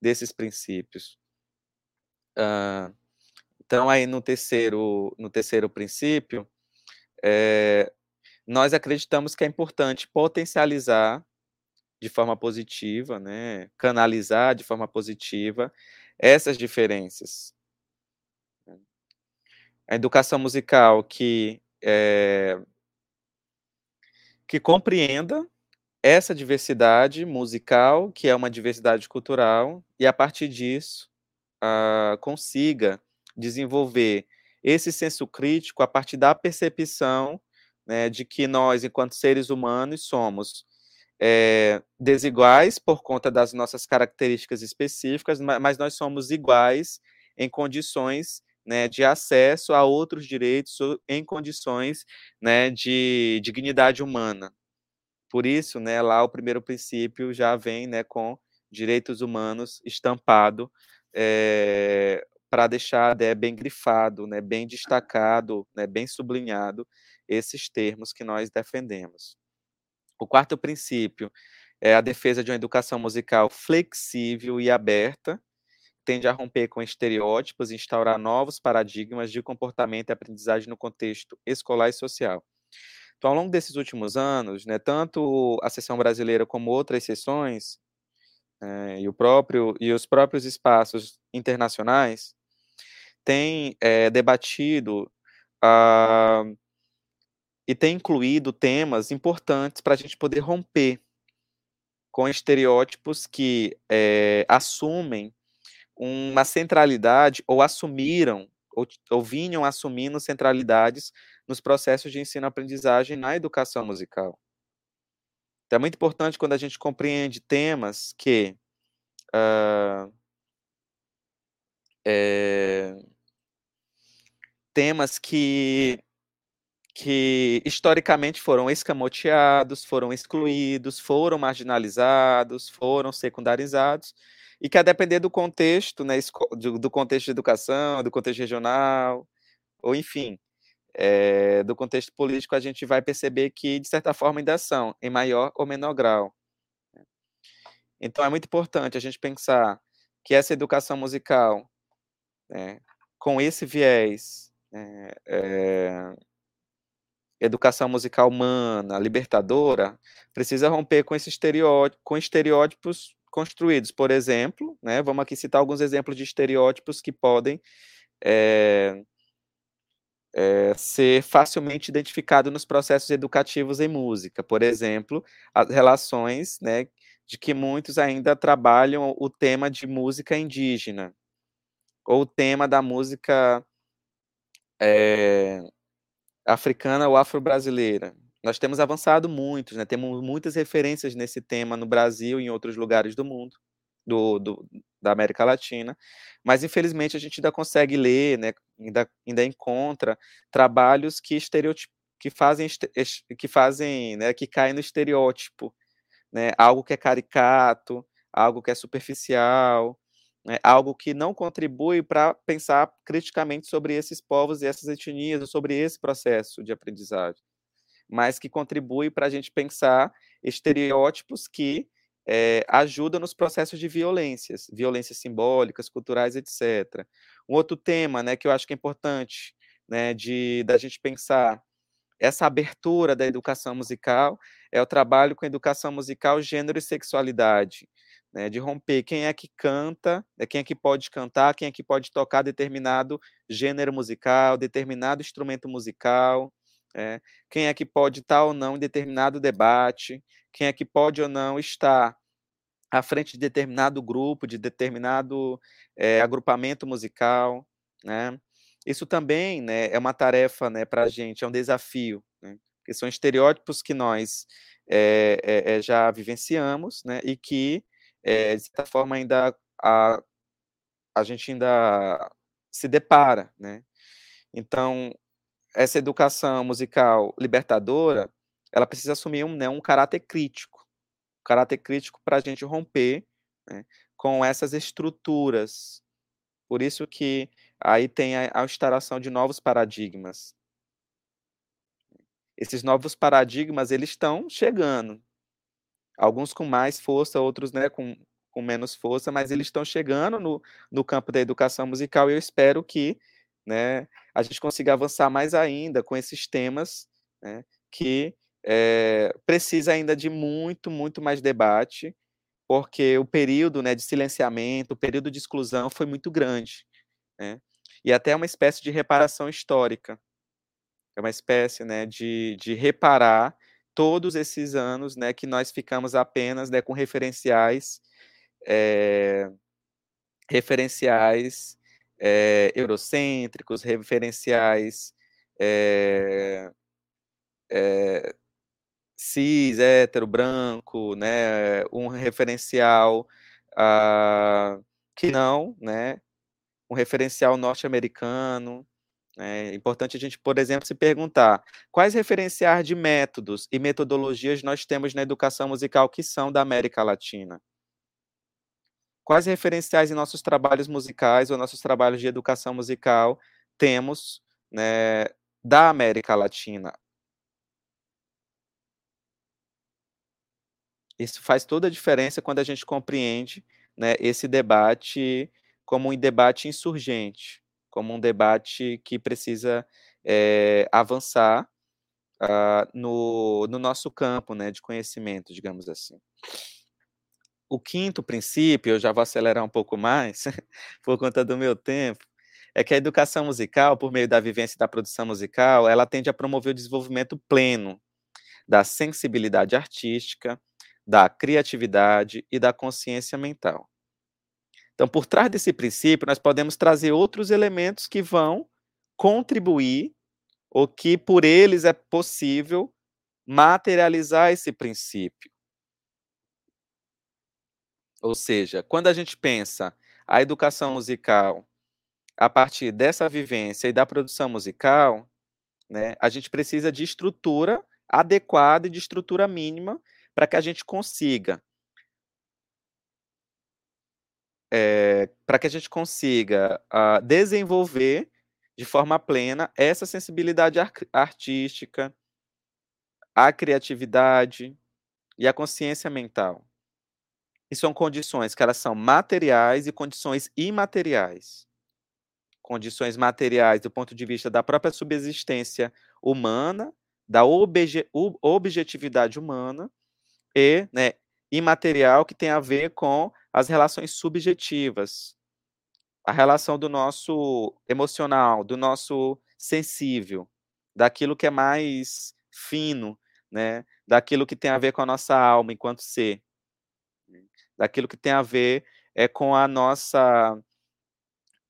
C: desses princípios. Então, aí no terceiro, no terceiro princípio, é, nós acreditamos que é importante potencializar de forma positiva, né, canalizar de forma positiva essas diferenças. A educação musical que é, que compreenda essa diversidade musical, que é uma diversidade cultural, e a partir disso uh, consiga desenvolver esse senso crítico a partir da percepção né, de que nós, enquanto seres humanos, somos é, desiguais por conta das nossas características específicas, mas nós somos iguais em condições né, de acesso a outros direitos, em condições né, de dignidade humana. Por isso, né, lá o primeiro princípio já vem né, com direitos humanos estampado é, para deixar né, bem grifado, né, bem destacado, né, bem sublinhado esses termos que nós defendemos. O quarto princípio é a defesa de uma educação musical flexível e aberta, tende a romper com estereótipos e instaurar novos paradigmas de comportamento e aprendizagem no contexto escolar e social. Então, ao longo desses últimos anos, né, tanto a sessão brasileira como outras sessões é, e, o próprio, e os próprios espaços internacionais têm é, debatido uh, e têm incluído temas importantes para a gente poder romper com estereótipos que é, assumem uma centralidade ou assumiram ou, vinham assumindo centralidades nos processos de ensino-aprendizagem na educação musical. Então, é muito importante quando a gente compreende temas que uh, é, temas que que historicamente foram escamoteados, foram excluídos, foram marginalizados, foram secundarizados, e que a depender do contexto, né, do contexto de educação, do contexto regional, ou enfim, é, do contexto político, a gente vai perceber que, de certa forma, ainda são, em maior ou menor grau. Né. Então, é muito importante a gente pensar que essa educação musical, né, com esse viés, né, é, educação musical humana, libertadora, precisa romper com, esse estereótipo, com estereótipos construídos. Por exemplo, né, vamos aqui citar alguns exemplos de estereótipos que podem é, é, ser facilmente identificados nos processos educativos em música. Por exemplo, as relações né, de que muitos ainda trabalham o tema de música indígena, ou o tema da música é, africana ou afro-brasileira. Nós temos avançado muito, né? temos muitas referências nesse tema no Brasil e em outros lugares do mundo, do, do, da América Latina, mas infelizmente a gente ainda consegue ler, né? ainda, ainda encontra trabalhos que estereotip, que fazem, que fazem, né? que caem no estereótipo, né? algo que é caricato, algo que é superficial, né, algo que não contribui para pensar criticamente sobre esses povos e essas etnias, sobre esse processo de aprendizagem, mas que contribui para a gente pensar estereótipos que é, ajudam nos processos de violências, violências simbólicas, culturais, etc. Um outro tema, né, que eu acho que é importante, né, de da gente pensar essa abertura da educação musical é o trabalho com educação musical, gênero e sexualidade né, de romper quem é que canta, né, quem é que pode cantar, quem é que pode tocar determinado gênero musical, determinado instrumento musical, é, quem é que pode estar ou não em determinado debate, quem é que pode ou não estar à frente de determinado grupo, de determinado é, agrupamento musical, né? Isso também né, é uma tarefa né, para a gente, é um desafio, né? que são estereótipos que nós é, já vivenciamos né, e que é, de certa forma, ainda a, a gente ainda se depara, né? Então, essa educação musical libertadora, ela precisa assumir um, né, um caráter crítico, um caráter crítico para a gente romper né, com essas estruturas. Por isso que aí tem a, a instalação de novos paradigmas. Esses novos paradigmas, eles estão chegando, alguns com mais força, outros né, com, com menos força, mas eles estão chegando no, no campo da educação musical e eu espero que né, a gente consiga avançar mais ainda com esses temas né, que é, precisa ainda de muito, muito mais debate, porque o período né, de silenciamento, o período de exclusão foi muito grande. Né, e até uma espécie de reparação histórica. É uma espécie né, de, de reparar todos esses anos, né, que nós ficamos apenas né, com referenciais, é, referenciais é, eurocêntricos, referenciais é, cis, hétero, branco, né, um referencial uh, que não, né, um referencial norte-americano, é importante a gente, por exemplo, se perguntar quais referenciais de métodos e metodologias nós temos na educação musical que são da América Latina. Quais referenciais em nossos trabalhos musicais ou nossos trabalhos de educação musical temos né, da América Latina? Isso faz toda a diferença quando a gente compreende né, esse debate como um debate insurgente como um debate que precisa é, avançar uh, no, no nosso campo né, de conhecimento, digamos assim. O quinto princípio, eu já vou acelerar um pouco mais, por conta do meu tempo, é que a educação musical, por meio da vivência e da produção musical, ela tende a promover o desenvolvimento pleno da sensibilidade artística, da criatividade e da consciência mental. Então, por trás desse princípio, nós podemos trazer outros elementos que vão contribuir ou que por eles é possível materializar esse princípio. Ou seja, quando a gente pensa a educação musical a partir dessa vivência e da produção musical, né, a gente precisa de estrutura adequada e de estrutura mínima para que a gente consiga é, para que a gente consiga uh, desenvolver de forma plena essa sensibilidade artística, a criatividade e a consciência mental. E são condições que elas são materiais e condições imateriais. Condições materiais do ponto de vista da própria subsistência humana, da obje objetividade humana, e né, imaterial que tem a ver com as relações subjetivas, a relação do nosso emocional, do nosso sensível, daquilo que é mais fino, né? daquilo que tem a ver com a nossa alma enquanto ser, daquilo que tem a ver é, com a nossa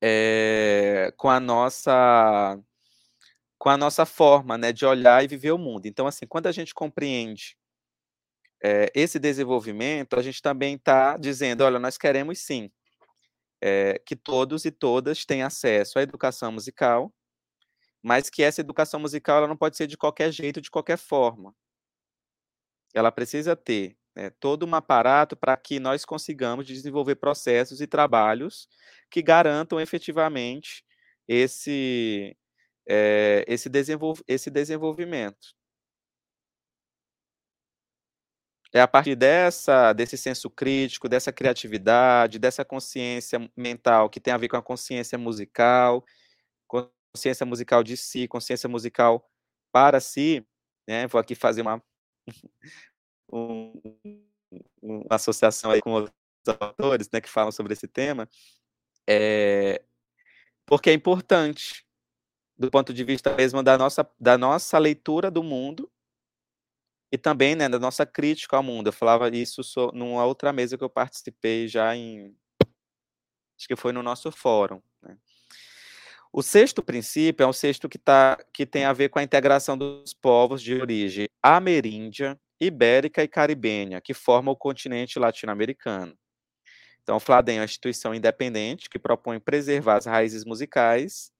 C: é, com a nossa com a nossa forma né, de olhar e viver o mundo. Então, assim, quando a gente compreende é, esse desenvolvimento, a gente também está dizendo, olha, nós queremos sim é, que todos e todas tenham acesso à educação musical, mas que essa educação musical ela não pode ser de qualquer jeito, de qualquer forma. Ela precisa ter né, todo um aparato para que nós consigamos desenvolver processos e trabalhos que garantam efetivamente esse, é, esse, desenvol esse desenvolvimento. É a partir dessa, desse senso crítico, dessa criatividade, dessa consciência mental que tem a ver com a consciência musical, consciência musical de si, consciência musical para si, né? Vou aqui fazer uma um, uma associação aí com outros autores, né, que falam sobre esse tema, é, porque é importante do ponto de vista mesmo da nossa da nossa leitura do mundo e também, né, da nossa crítica ao mundo. Eu falava isso so, numa outra mesa que eu participei já em. Acho que foi no nosso fórum. Né? O sexto princípio é um sexto que, tá, que tem a ver com a integração dos povos de origem ameríndia, ibérica e caribenha, que formam o continente latino-americano. Então, o Fladem é uma instituição independente que propõe preservar as raízes musicais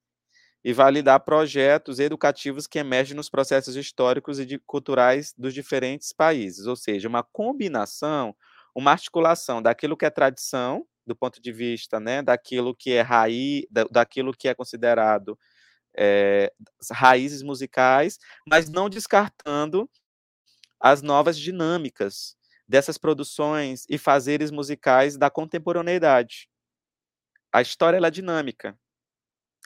C: e validar projetos educativos que emergem nos processos históricos e culturais dos diferentes países, ou seja, uma combinação, uma articulação daquilo que é tradição, do ponto de vista né, daquilo que é raiz, daquilo que é considerado é, raízes musicais, mas não descartando as novas dinâmicas dessas produções e fazeres musicais da contemporaneidade. A história é dinâmica,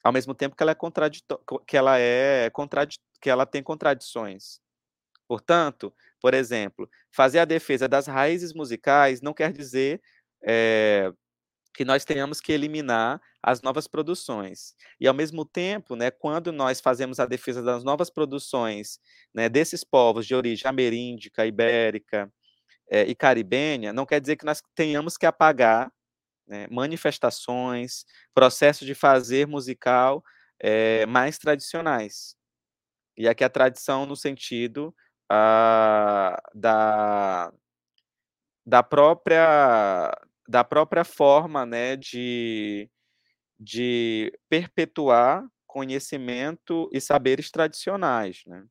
C: ao mesmo tempo que ela é que ela é que ela tem contradições. Portanto, por exemplo, fazer a defesa das raízes musicais não quer dizer é, que nós tenhamos que eliminar as novas produções. E, ao mesmo tempo, né, quando nós fazemos a defesa das novas produções né, desses povos de origem ameríndica, ibérica é, e caribenha, não quer dizer que nós tenhamos que apagar né, manifestações, processos de fazer musical é, mais tradicionais. E aqui a tradição no sentido ah, da, da própria da própria forma né, de, de perpetuar conhecimento e saberes tradicionais. Né?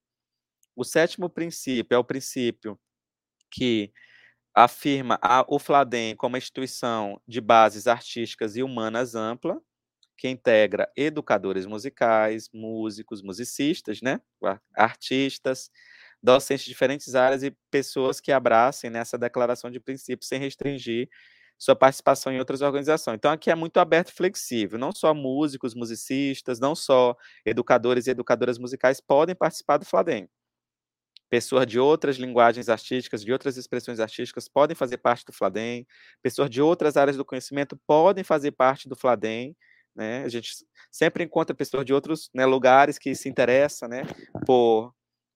C: O sétimo princípio é o princípio que afirma a, o Fladem como instituição de bases artísticas e humanas ampla, que integra educadores musicais, músicos, musicistas, né, artistas, docentes de diferentes áreas e pessoas que abracem nessa declaração de princípios sem restringir sua participação em outras organizações. Então, aqui é muito aberto e flexível. Não só músicos, musicistas, não só educadores e educadoras musicais podem participar do Fladem pessoas de outras linguagens artísticas, de outras expressões artísticas podem fazer parte do Fladem, pessoas de outras áreas do conhecimento podem fazer parte do Fladem, né? A gente sempre encontra pessoas de outros né, lugares que se interessam, né, por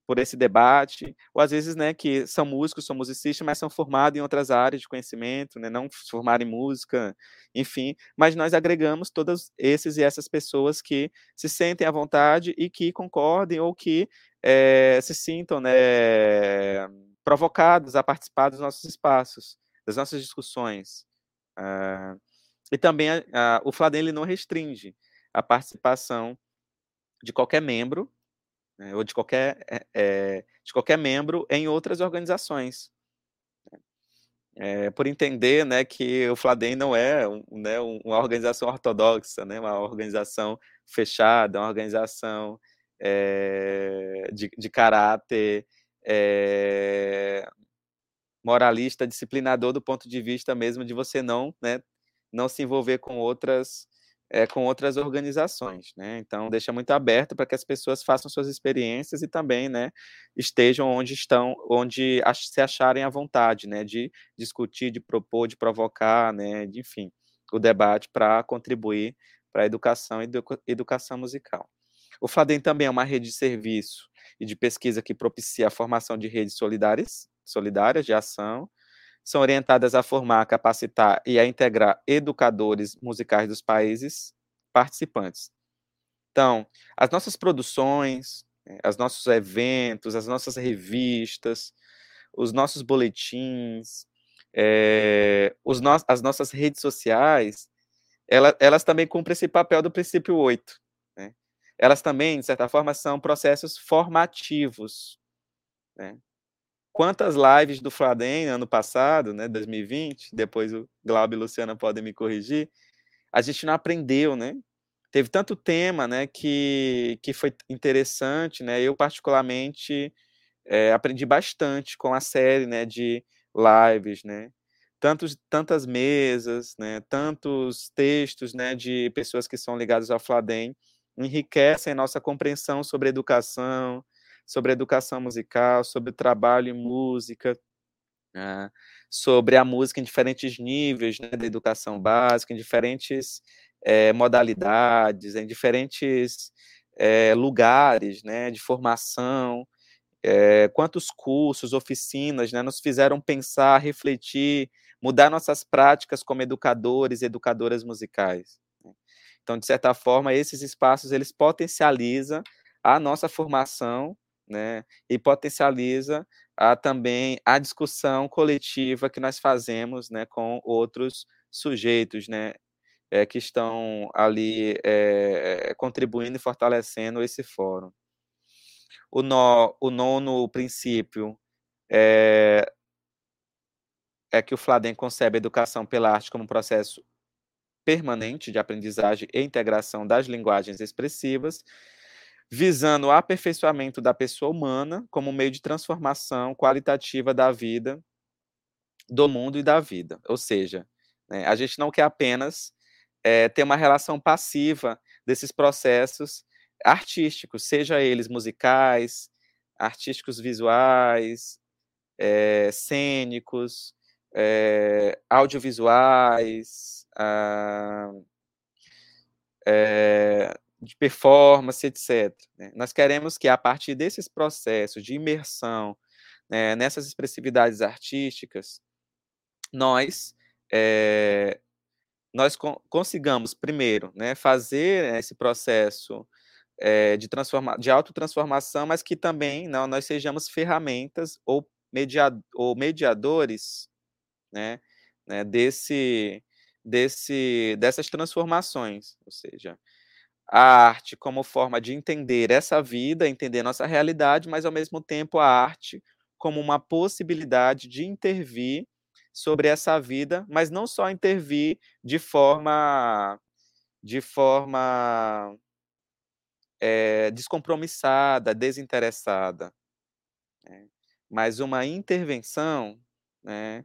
C: por esse debate, ou às vezes, né, que são músicos, são musicistas, mas são formados em outras áreas de conhecimento, né, não formaram em música, enfim, mas nós agregamos todos esses e essas pessoas que se sentem à vontade e que concordem ou que é, se sintam, né, provocados a participar dos nossos espaços, das nossas discussões. Uh, e também uh, o Fladem ele não restringe a participação de qualquer membro né, ou de qualquer, é, de qualquer membro em outras organizações. É, por entender né, que o Fladem não é um, né, uma organização ortodoxa, né, uma organização fechada, uma organização é, de, de, caráter é, moralista, disciplinador do ponto de vista mesmo de você não, né, não se envolver com outras é, com outras organizações, né? Então deixa muito aberto para que as pessoas façam suas experiências e também, né, estejam onde estão, onde se acharem à vontade, né, de discutir, de propor, de provocar, né, de, enfim, o debate para contribuir para a educação e educação musical. O Fladem também é uma rede de serviço e de pesquisa que propicia a formação de redes solidárias, solidárias de ação, são orientadas a formar, capacitar e a integrar educadores musicais dos países participantes. Então, as nossas produções, os nossos eventos, as nossas revistas, os nossos boletins, é, os no as nossas redes sociais, ela, elas também cumprem esse papel do princípio 8. Né? Elas também, de certa forma, são processos formativos. Né? Quantas lives do Fladem ano passado, né, 2020, depois o Glauber e Luciana podem me corrigir, a gente não aprendeu, né? Teve tanto tema, né, que, que foi interessante, né? Eu particularmente é, aprendi bastante com a série, né, de lives, né? Tantos, tantas mesas, né, tantos textos, né, de pessoas que são ligadas ao Fladem, enriquecem a nossa compreensão sobre educação, sobre educação musical, sobre trabalho em música, né, sobre a música em diferentes níveis né, da educação básica, em diferentes é, modalidades, em diferentes é, lugares né, de formação, é, quantos cursos, oficinas né, nos fizeram pensar, refletir, mudar nossas práticas como educadores e educadoras musicais. Né. Então, de certa forma, esses espaços eles potencializam a nossa formação né, e potencializa a, também a discussão coletiva que nós fazemos né, com outros sujeitos né, é, que estão ali é, contribuindo e fortalecendo esse fórum. O, no, o nono princípio é, é que o Fladem concebe a educação pela arte como um processo permanente de aprendizagem e integração das linguagens expressivas visando o aperfeiçoamento da pessoa humana como meio de transformação qualitativa da vida, do mundo e da vida. Ou seja, né, a gente não quer apenas é, ter uma relação passiva desses processos artísticos, seja eles musicais, artísticos visuais, é, cênicos, é, audiovisuais, ah, de performance, etc. Né? Nós queremos que, a partir desses processos de imersão né, nessas expressividades artísticas, nós, é, nós co consigamos, primeiro, né, fazer esse processo é, de, transforma de autotransformação, mas que também não, nós sejamos ferramentas ou, ou mediadores né, né, desse, desse, dessas transformações, ou seja, a arte como forma de entender essa vida, entender nossa realidade, mas ao mesmo tempo a arte como uma possibilidade de intervir sobre essa vida, mas não só intervir de forma de forma é, descompromissada, desinteressada, né? mas uma intervenção né,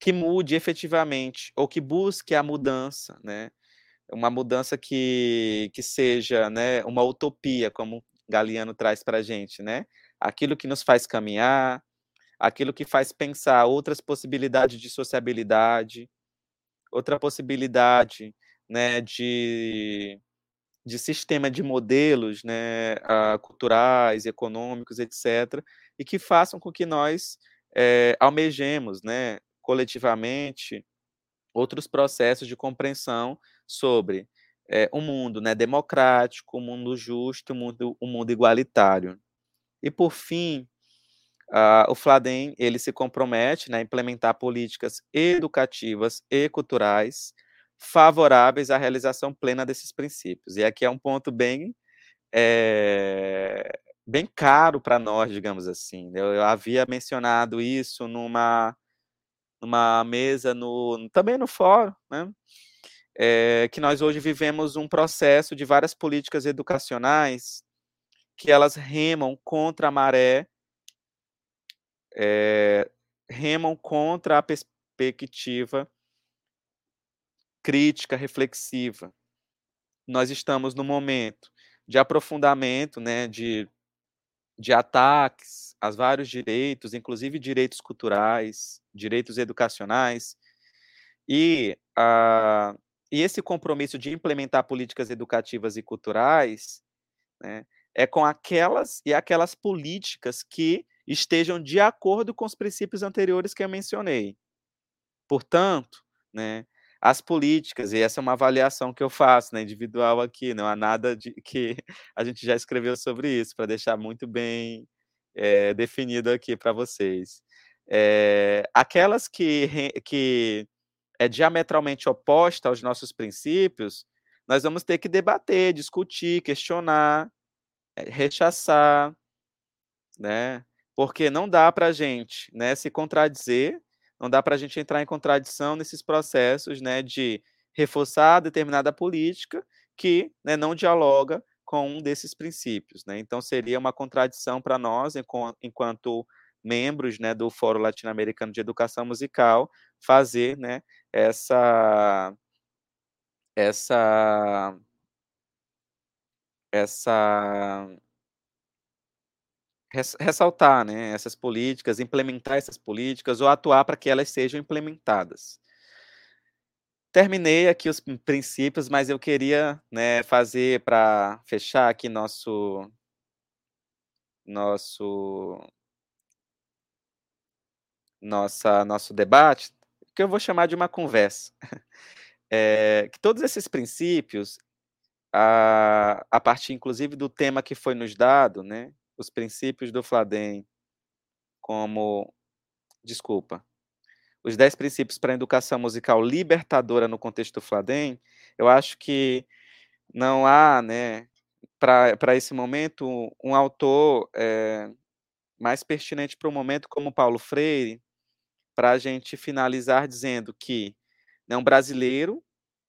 C: que mude efetivamente ou que busque a mudança, né? Uma mudança que, que seja né, uma utopia, como Galiano traz para a gente, né? Aquilo que nos faz caminhar, aquilo que faz pensar outras possibilidades de sociabilidade, outra possibilidade né, de, de sistema de modelos né, culturais, econômicos, etc., e que façam com que nós é, almejemos né, coletivamente outros processos de compreensão sobre é, um mundo né, democrático, um mundo justo, um mundo, um mundo igualitário. E, por fim, uh, o Fladem ele se compromete né, a implementar políticas educativas e culturais favoráveis à realização plena desses princípios. E aqui é um ponto bem, é, bem caro para nós, digamos assim. Eu, eu, havia mencionado isso numa, numa mesa, no, também no fórum, né? É, que nós hoje vivemos um processo de várias políticas educacionais que elas remam contra a maré, é, remam contra a perspectiva crítica, reflexiva. Nós estamos no momento de aprofundamento, né, de, de ataques a vários direitos, inclusive direitos culturais, direitos educacionais, e, uh, e esse compromisso de implementar políticas educativas e culturais né, é com aquelas e aquelas políticas que estejam de acordo com os princípios anteriores que eu mencionei. Portanto, né, as políticas, e essa é uma avaliação que eu faço, né, individual aqui, não há nada de que a gente já escreveu sobre isso, para deixar muito bem é, definido aqui para vocês. É, aquelas que, que é diametralmente oposta aos nossos princípios, nós vamos ter que debater, discutir, questionar, eh, rechaçar, né? Porque não dá para a gente né, se contradizer não dá para a gente entrar em contradição nesses processos né, de reforçar determinada política que né, não dialoga com um desses princípios. Né? Então, seria uma contradição para nós, enquanto membros né, do Fórum Latino-Americano de Educação Musical, fazer né, essa, essa, essa ressaltar né, essas políticas, implementar essas políticas ou atuar para que elas sejam implementadas. Terminei aqui os princípios, mas eu queria né, fazer para fechar aqui nosso nosso nossa nosso debate, que eu vou chamar de uma conversa. É, que todos esses princípios, a, a partir inclusive do tema que foi nos dado, né, os princípios do Fladem como, desculpa, os dez princípios para a educação musical libertadora no contexto do Fladem, eu acho que não há, né, para esse momento, um autor é, mais pertinente para o momento como Paulo Freire, para a gente finalizar dizendo que né, um brasileiro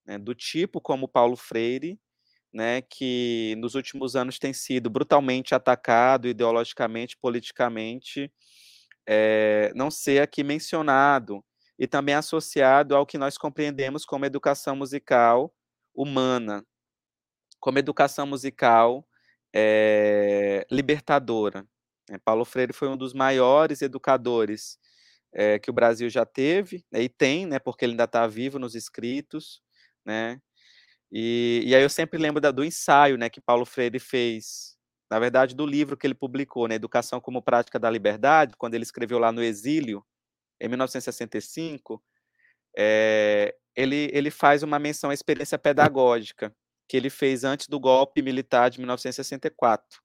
C: né, do tipo como Paulo Freire né, que nos últimos anos tem sido brutalmente atacado ideologicamente, politicamente, é, não ser aqui mencionado e também associado ao que nós compreendemos como educação musical humana, como educação musical é, libertadora. Né. Paulo Freire foi um dos maiores educadores é, que o Brasil já teve né, e tem, né, porque ele ainda está vivo nos escritos, né, e, e aí eu sempre lembro da, do ensaio né, que Paulo Freire fez, na verdade, do livro que ele publicou, né, Educação como Prática da Liberdade, quando ele escreveu lá no exílio, em 1965, é, ele, ele faz uma menção à experiência pedagógica que ele fez antes do golpe militar de 1964.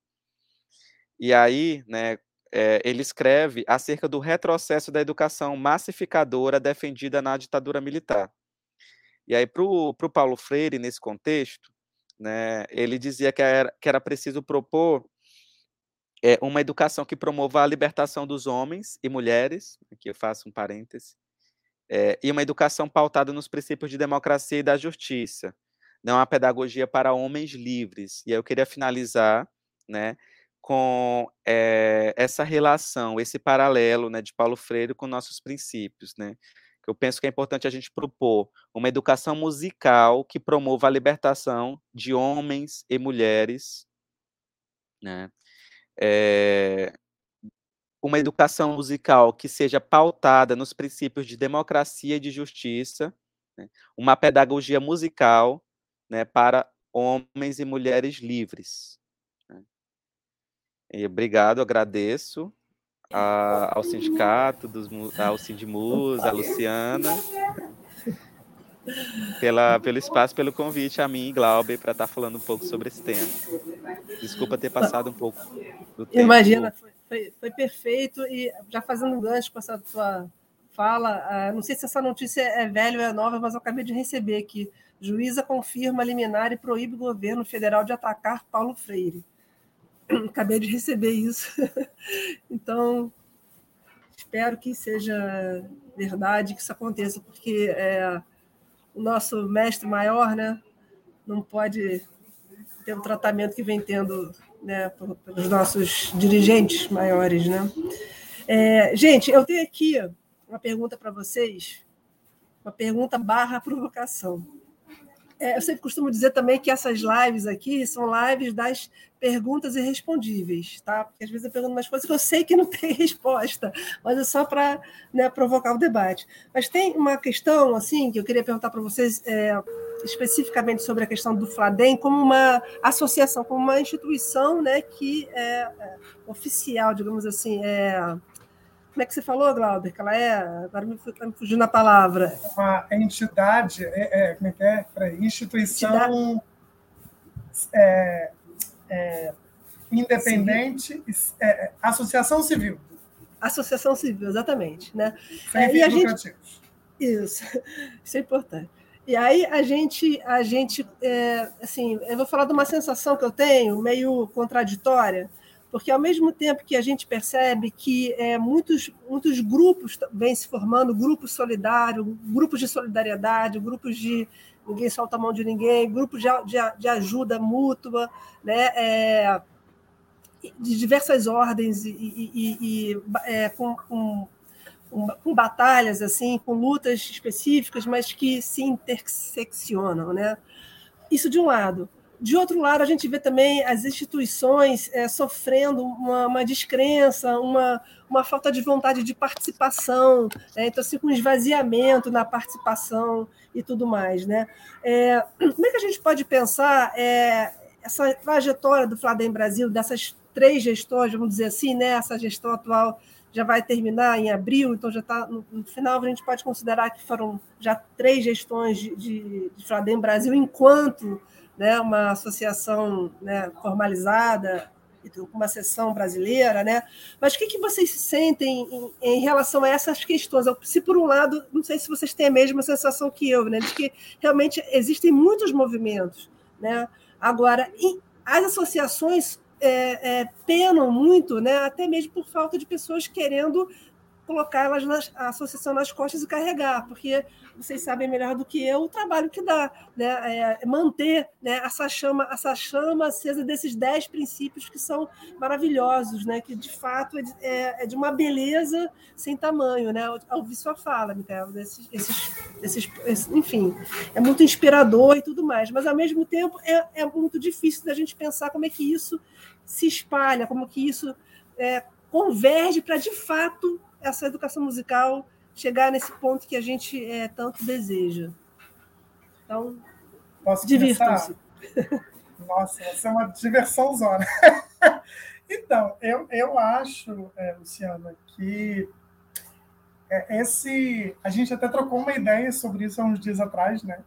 C: E aí, né, é, ele escreve acerca do retrocesso da educação massificadora defendida na ditadura militar. E aí, para o Paulo Freire, nesse contexto, né, ele dizia que era, que era preciso propor é, uma educação que promova a libertação dos homens e mulheres, aqui eu faço um parêntese, é, e uma educação pautada nos princípios de democracia e da justiça, não a pedagogia para homens livres. E aí eu queria finalizar né, com é, essa relação, esse paralelo né, de Paulo Freire com nossos princípios. Né? eu penso que é importante a gente propor uma educação musical que promova a libertação de homens e mulheres, né? É, uma educação musical que seja pautada nos princípios de democracia e de justiça, né? uma pedagogia musical né, para homens e mulheres livres. E obrigado, agradeço a, ao sindicato, dos, ao Sindimus, a Luciana, pela, pelo espaço, pelo convite a mim, Glauber, para estar tá falando um pouco sobre esse tema. Desculpa ter passado um pouco do tempo.
A: Imagina, foi, foi, foi perfeito. E já fazendo um gancho com essa tua fala, uh, não sei se essa notícia é velha ou é nova, mas eu acabei de receber aqui. Juíza confirma liminar e proíbe o governo federal de atacar Paulo Freire. acabei de receber isso. então, espero que seja verdade, que isso aconteça, porque é, o nosso mestre maior né, não pode ter o tratamento que vem tendo né, pelos nossos dirigentes maiores. Né? É, gente, eu tenho aqui uma pergunta para vocês, uma pergunta barra provocação. É, eu sempre costumo dizer também que essas lives aqui são lives das perguntas irrespondíveis, tá? Porque às vezes eu pergunto umas coisas que eu sei que não tem resposta, mas é só para né, provocar o debate. Mas tem uma questão assim que eu queria perguntar para vocês é, especificamente sobre a questão do Fladem como uma associação, como uma instituição, né, que é, é oficial, digamos assim, é como é que você falou, Glauber? Que ela é. Agora me, está me fugindo a palavra.
B: Uma entidade, é, é, como é que é? Peraí, instituição é, é, independente, é, associação civil.
A: Associação civil, exatamente. Né?
B: Sem é, e a gente,
A: Isso, isso é importante. E aí a gente, a gente é, assim, eu vou falar de uma sensação que eu tenho, meio contraditória, porque ao mesmo tempo que a gente percebe que é, muitos, muitos grupos vêm se formando, grupos solidários, grupos de solidariedade, grupos de ninguém solta a mão de ninguém, grupos de, de, de ajuda mútua, né, é, de diversas ordens e, e, e é, com, com, com, batalhas assim, com lutas específicas, mas que se interseccionam, né? Isso de um lado. De outro lado, a gente vê também as instituições é, sofrendo uma, uma, descrença, uma, uma falta de vontade de participação, né? então, assim, com esvaziamento na participação e tudo mais. Né? É, como é que a gente pode pensar é, essa trajetória do Fladem Brasil, dessas três gestões, vamos dizer assim, né? essa gestão atual já vai terminar em abril, então já está no, no, final, a gente pode considerar que foram já três gestões de, de, de Fladem Brasil, enquanto né, uma associação né, formalizada, uma sessão brasileira, né? Mas o que, que vocês sentem em, em, relação a essas questões? Se por um lado, não sei se vocês têm a mesma sensação que eu, né? De que realmente existem muitos movimentos, né? Agora, as associações é, é, penam muito, né? Até mesmo por falta de pessoas querendo colocar elas na, a associação nas costas e carregar, porque vocês sabem melhor do que eu o trabalho que dá, né? É manter né, essa chama, essa chama acesa desses dez princípios que são maravilhosos, né? Que de fato é de, é, é de uma beleza sem tamanho, né? Ouvir sua fala, Micael, desses, esses, esses, esse, enfim, é muito inspirador e tudo mais, mas ao mesmo tempo é, é muito difícil da gente pensar como é que isso se espalha, como que isso é, converge para de fato essa educação musical chegar nesse ponto que a gente é, tanto deseja. Então, divirtam-se.
B: Nossa, essa é uma diversão zona. então, eu, eu acho, é, Luciana, que é, esse. A gente até trocou uma ideia sobre isso há uns dias atrás, né?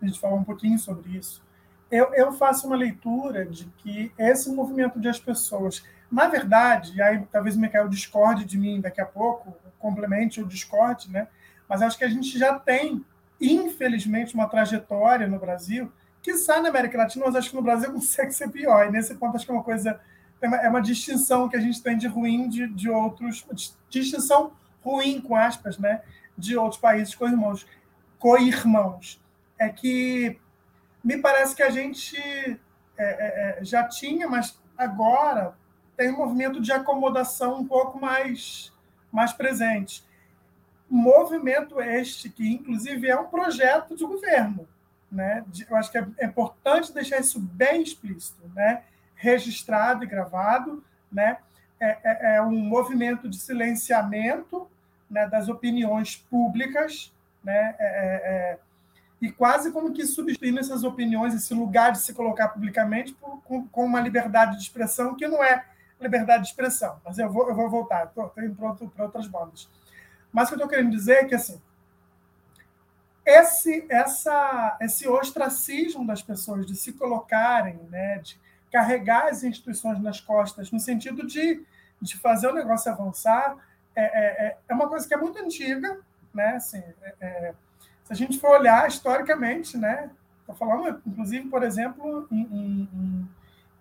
B: A gente falou um pouquinho sobre isso. Eu, eu faço uma leitura de que esse movimento de as pessoas na verdade, e aí talvez o Michael discorde de mim daqui a pouco, complemente ou discorde, né? mas acho que a gente já tem, infelizmente, uma trajetória no Brasil, que sai na América Latina, mas acho que no Brasil consegue ser pior. E nesse ponto, acho que é uma coisa, é uma, é uma distinção que a gente tem de ruim de, de outros, distinção ruim, com aspas, né? de outros países co-irmãos. Co-irmãos. É que me parece que a gente é, é, é já tinha, mas agora tem um movimento de acomodação um pouco mais, mais presente. Movimento este que, inclusive, é um projeto de governo. Né? Eu acho que é importante deixar isso bem explícito, né? registrado e gravado. Né? É, é, é um movimento de silenciamento né, das opiniões públicas, né? É, é, é e quase como que substituindo essas opiniões, esse lugar de se colocar publicamente, por, com, com, uma liberdade de expressão que não é liberdade de expressão. Mas eu vou, eu vou voltar, estou indo para outras bandas. Mas o que eu estou querendo dizer é que assim, esse, essa, esse ostracismo das pessoas de se colocarem, né, de carregar as instituições nas costas, no sentido de, de fazer o negócio avançar, é, é, é, é uma coisa que é muito antiga. Né? Assim, é, é se a gente for olhar historicamente, né, estou falando, inclusive, por exemplo, em, em,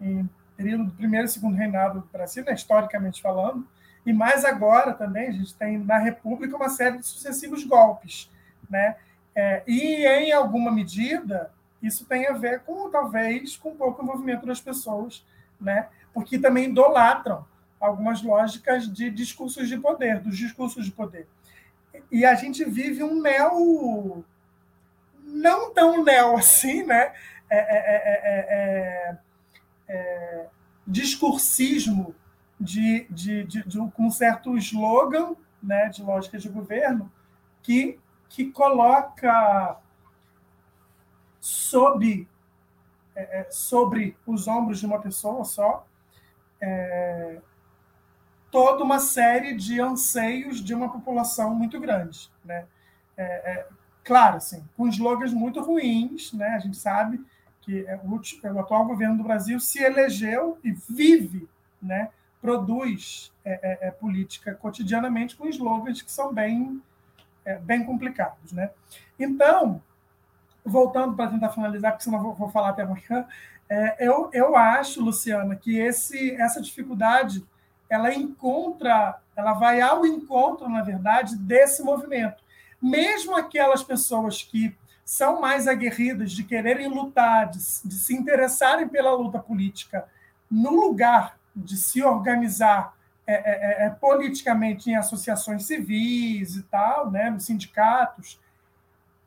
B: em período do primeiro e segundo reinado do Brasil, né, historicamente falando, e mais agora também, a gente tem na República uma série de sucessivos golpes. Né? É, e, em alguma medida, isso tem a ver com, talvez, com pouco o movimento das pessoas, né? porque também idolatram algumas lógicas de discursos de poder, dos discursos de poder. E a gente vive um neo. não tão neo assim, né? É, é, é, discursismo de, de, de, de, com um certo slogan né, de lógica de governo que, que coloca sob, é, é, sobre os ombros de uma pessoa só é, toda uma série de anseios de uma população muito grande. Né? É, é, claro, assim, com slogans muito ruins, né? a gente sabe que é o, o atual governo do Brasil se elegeu e vive né, produz é, é, é, política cotidianamente com slogans que são bem, é, bem complicados. Né? Então, voltando para tentar finalizar, porque senão vou, vou falar até amanhã, é, eu, eu acho, Luciana, que esse, essa dificuldade ela encontra, ela vai ao encontro, na verdade, desse movimento. Mesmo aquelas pessoas que são mais aguerridas de quererem lutar, de, de se interessarem pela luta política no lugar de se organizar é, é, é, é, politicamente em associações civis e tal, né, nos sindicatos,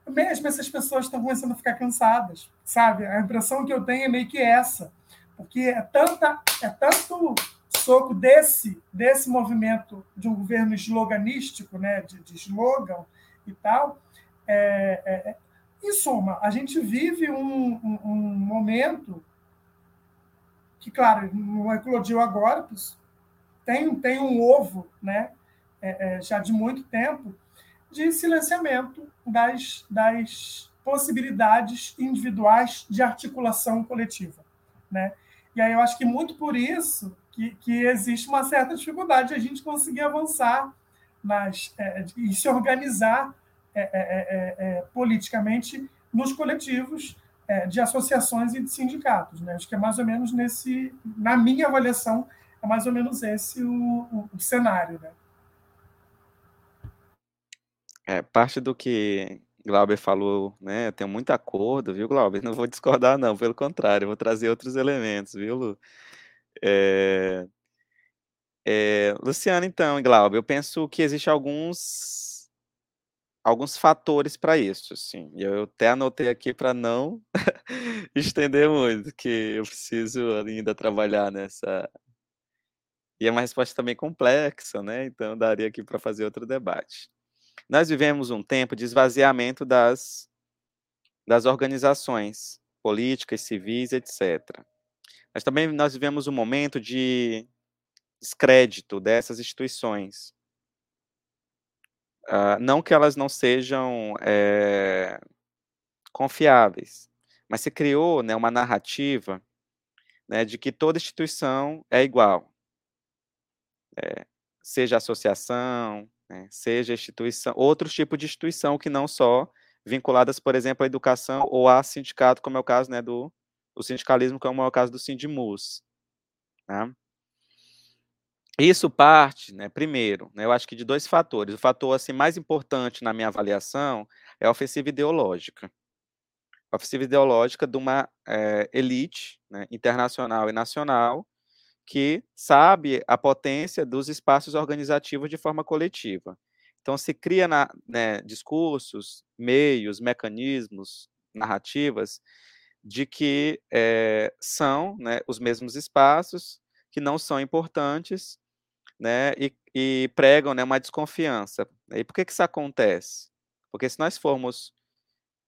B: mesmo essas pessoas estão começando a ficar cansadas, sabe? A impressão que eu tenho é meio que essa, porque é tanta, é tanto soco desse desse movimento de um governo sloganístico, né, de, de slogan e tal. É, é, é em suma, a gente vive um, um, um momento que, claro, não eclodiu agora, tem, tem um ovo, né, é, é, já de muito tempo, de silenciamento das, das possibilidades individuais de articulação coletiva. Né? E aí eu acho que muito por isso que, que existe uma certa dificuldade de a gente conseguir avançar nas, é, e se organizar é, é, é, é politicamente nos coletivos de associações e de sindicatos. Né? Acho que é mais ou menos nesse, na minha avaliação, é mais ou menos esse o, o, o cenário. Né?
C: É, parte do que Glauber falou, né? Eu tenho muito acordo, viu, Glauber? Não vou discordar, não, pelo contrário, vou trazer outros elementos, viu, Lu? É... É, Luciano, então, Glauber, eu penso que existe alguns alguns fatores para isso, assim. Eu até anotei aqui para não estender muito, que eu preciso ainda trabalhar nessa. E é uma resposta também complexa, né? Então daria aqui para fazer outro debate. Nós vivemos um tempo de esvaziamento das, das organizações políticas, civis, etc. Mas também nós vivemos um momento de descrédito dessas instituições. Uh, não que elas não sejam é, confiáveis, mas se criou né, uma narrativa né, de que toda instituição é igual. É, seja associação, né, seja instituição, outros tipos de instituição que não só vinculadas, por exemplo, à educação ou a sindicato, como é o caso né, do, do sindicalismo, como é o caso do Sindimus. Né? Isso parte, né, primeiro, né, eu acho que de dois fatores. O fator assim mais importante na minha avaliação é a ofensiva ideológica. A ofensiva ideológica de uma é, elite né, internacional e nacional que sabe a potência dos espaços organizativos de forma coletiva. Então, se cria na, né, discursos, meios, mecanismos, narrativas de que é, são né, os mesmos espaços, que não são importantes né, e, e pregam né, uma desconfiança. E por que, que isso acontece? Porque se nós formos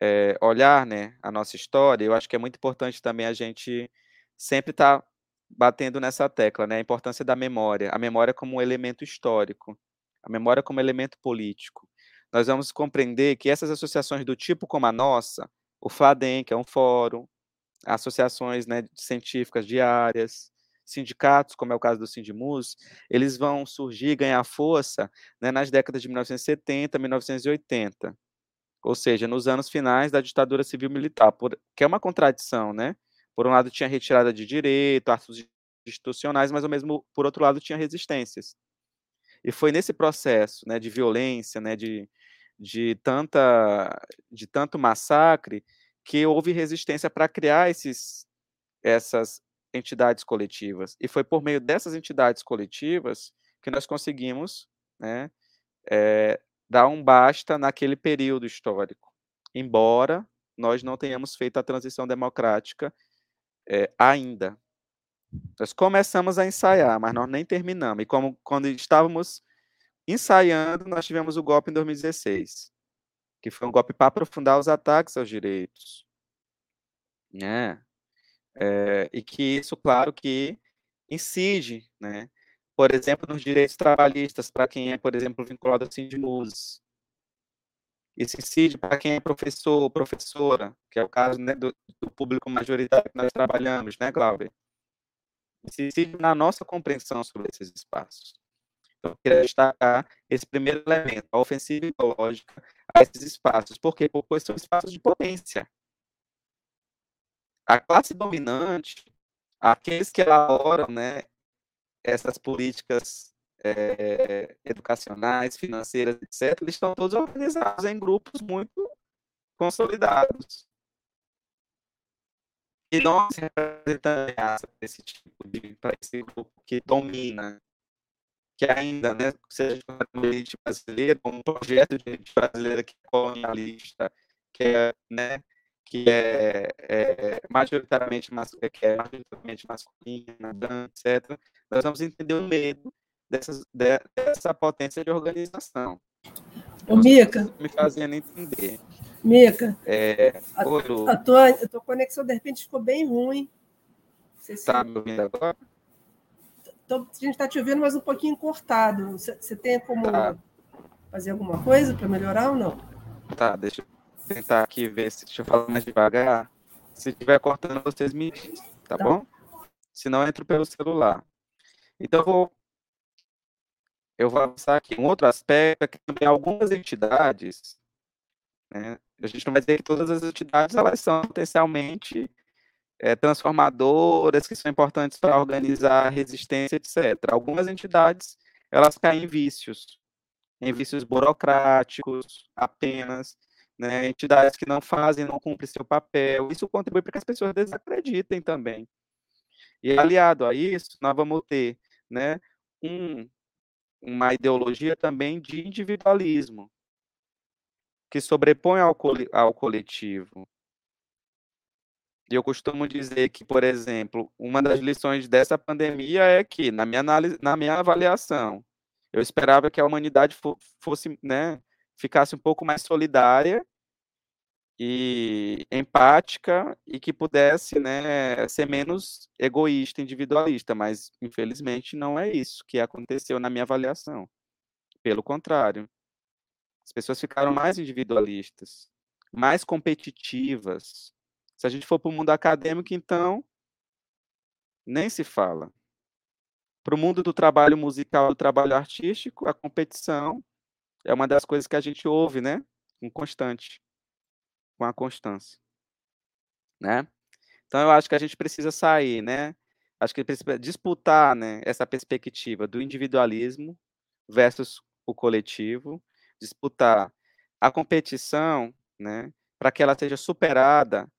C: é, olhar né, a nossa história, eu acho que é muito importante também a gente sempre estar tá batendo nessa tecla, né, a importância da memória, a memória como um elemento histórico, a memória como elemento político. Nós vamos compreender que essas associações do tipo como a nossa, o FLADEM, que é um fórum, associações né, científicas diárias, sindicatos, como é o caso do Sindimus, eles vão surgir, ganhar força né, nas décadas de 1970, 1980, ou seja, nos anos finais da ditadura civil-militar, que é uma contradição, né? Por um lado, tinha retirada de direito, atos institucionais, mas ao mesmo, por outro lado, tinha resistências. E foi nesse processo, né, de violência, né, de, de tanta de tanto massacre que houve resistência para criar esses essas entidades coletivas. E foi por meio dessas entidades coletivas que nós conseguimos, né, é, dar um basta naquele período histórico. Embora nós não tenhamos feito a transição democrática é, ainda. Nós começamos a ensaiar, mas nós nem terminamos. E como quando estávamos ensaiando, nós tivemos o golpe em 2016, que foi um golpe para aprofundar os ataques aos direitos. Né? É, e que isso, claro, que incide, né? por exemplo, nos direitos trabalhistas, para quem é, por exemplo, vinculado ao Sindmus. Isso incide para quem é professor ou professora, que é o caso né, do, do, público majoritário que nós trabalhamos, né, Glauber? Isso incide na nossa compreensão sobre esses espaços. Então, eu queria destacar esse primeiro elemento, a ofensiva ideológica a esses espaços. Por quê? Porque são espaços de potência. A classe dominante, aqueles que elaboram né, essas políticas é, educacionais, financeiras, etc., eles estão todos organizados em grupos muito consolidados. E nós representamos esse tipo de, esse grupo que domina que ainda, né, seja uma elite brasileira, um projeto de elite brasileira que é colonialista, que é, né, que é, é majoritariamente, mas, que é majoritariamente masculina, etc., nós vamos entender o medo dessas, dessa potência de organização.
A: Ô, Mica.
C: Me fazendo entender.
A: Mica,
C: é,
A: a, a, tua, a tua conexão de repente ficou bem ruim.
C: Está me ouvindo agora?
A: Então, a gente está te ouvindo, mas um pouquinho cortado. Você, você tem como tá. fazer alguma coisa para melhorar ou não?
C: Tá, deixa eu tentar aqui ver se deixa eu falar mais devagar. Se estiver cortando, vocês me dizem, tá, tá. bom? Senão, eu entro pelo celular. Então, eu vou, eu vou avançar aqui. Um outro aspecto é que também algumas entidades, né, a gente não vai dizer que todas as entidades elas são potencialmente é, transformadoras que são importantes para organizar a resistência, etc. Algumas entidades elas caem em vícios, em vícios burocráticos apenas, né? entidades que não fazem, não cumprem seu papel. Isso contribui para que as pessoas desacreditem também. E aliado a isso, nós vamos ter né, um, uma ideologia também de individualismo, que sobrepõe ao, ao coletivo. E eu costumo dizer que, por exemplo, uma das lições dessa pandemia é que, na minha análise, na minha avaliação, eu esperava que a humanidade fosse, né, ficasse um pouco mais solidária e empática e que pudesse, né, ser menos egoísta, individualista, mas infelizmente não é isso que aconteceu na minha avaliação. Pelo contrário, as pessoas ficaram mais individualistas, mais competitivas, se a gente for para o mundo acadêmico, então, nem se fala. Para o mundo do trabalho musical, do trabalho artístico, a competição é uma das coisas que a gente ouve, né? Com constante, com a constância, né? Então eu acho que a gente precisa sair, né? Acho que precisa disputar, né? Essa perspectiva do individualismo versus o coletivo, disputar a competição, né? Para que ela seja superada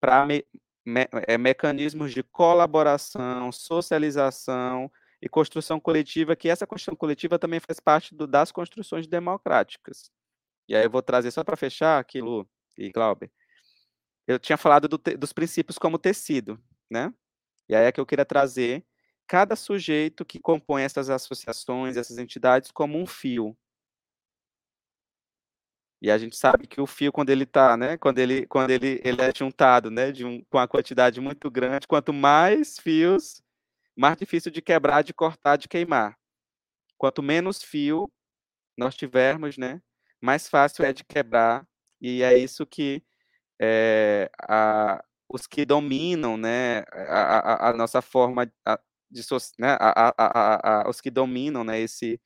C: para me, me, é, mecanismos de colaboração, socialização e construção coletiva, que essa construção coletiva também faz parte do, das construções democráticas. E aí eu vou trazer só para fechar aqui, Lu e Glauber. Eu tinha falado do, dos princípios como tecido, né? E aí é que eu queria trazer cada sujeito que compõe essas associações, essas entidades, como um fio. E a gente sabe que o fio, quando ele está, né, quando ele, quando ele, ele é juntado, né, de um, com uma quantidade muito grande, quanto mais fios, mais difícil de quebrar, de cortar, de queimar. Quanto menos fio nós tivermos, né, mais fácil é de quebrar. E é isso que é, a, os que dominam, né, a, a, a nossa forma de, né, a, a, os que dominam, né, esse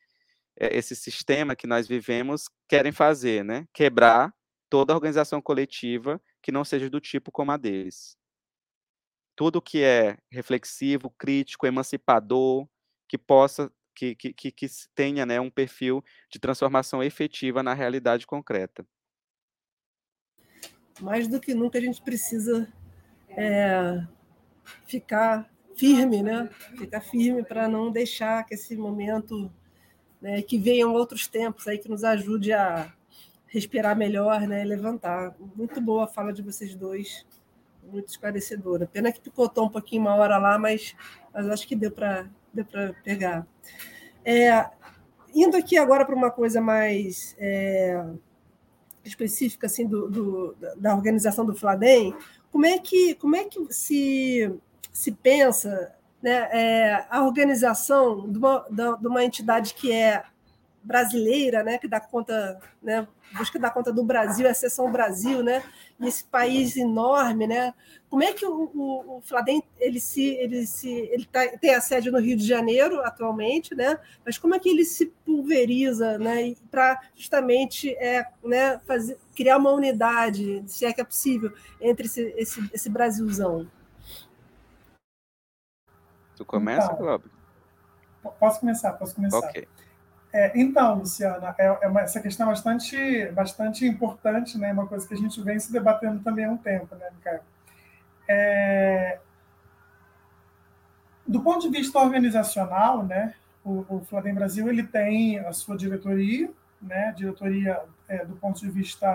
C: é, esse sistema que nós vivemos querem fazer, né? Quebrar toda organização coletiva que não seja do tipo como a deles. Tudo que é reflexivo, crítico, emancipador, que possa que, que, que, tenha né, um perfil de transformação efetiva na realidade concreta.
A: Mais do que nunca a gente precisa é, ficar firme, né? Ficar firme para não deixar que esse momento, né, que venham outros tempos aí que nos ajude a respirar melhor, né, levantar. Muito boa a fala de vocês dois, muito esclarecedora. Pena que picotou um pouquinho uma hora lá, mas, mas acho que deu para deu pegar. É, indo aqui agora para uma coisa mais é, específica assim do, do, da organização do Fladem, como é que como é que se se pensa né, é, a organização de uma, de uma entidade que é brasileira, né, que dá conta, né, busca dar conta do Brasil, a seção Brasil, né, e esse país enorme, né, como é que o, o, o Fladem ele se ele se ele tá, tem a sede no Rio de Janeiro atualmente, né, mas como é que ele se pulveriza, né, para justamente é, né, fazer criar uma unidade, se é que é possível, entre esse esse, esse Brasilzão.
C: Tu começa, então, Cláudio?
B: Posso começar, posso começar. Ok. É, então, Luciana, é, é uma, essa questão é bastante, bastante importante, né? Uma coisa que a gente vem se debatendo também há um tempo, né, Micael? É, do ponto de vista organizacional, né, o, o Brasil ele tem a sua diretoria, né, diretoria é, do ponto de vista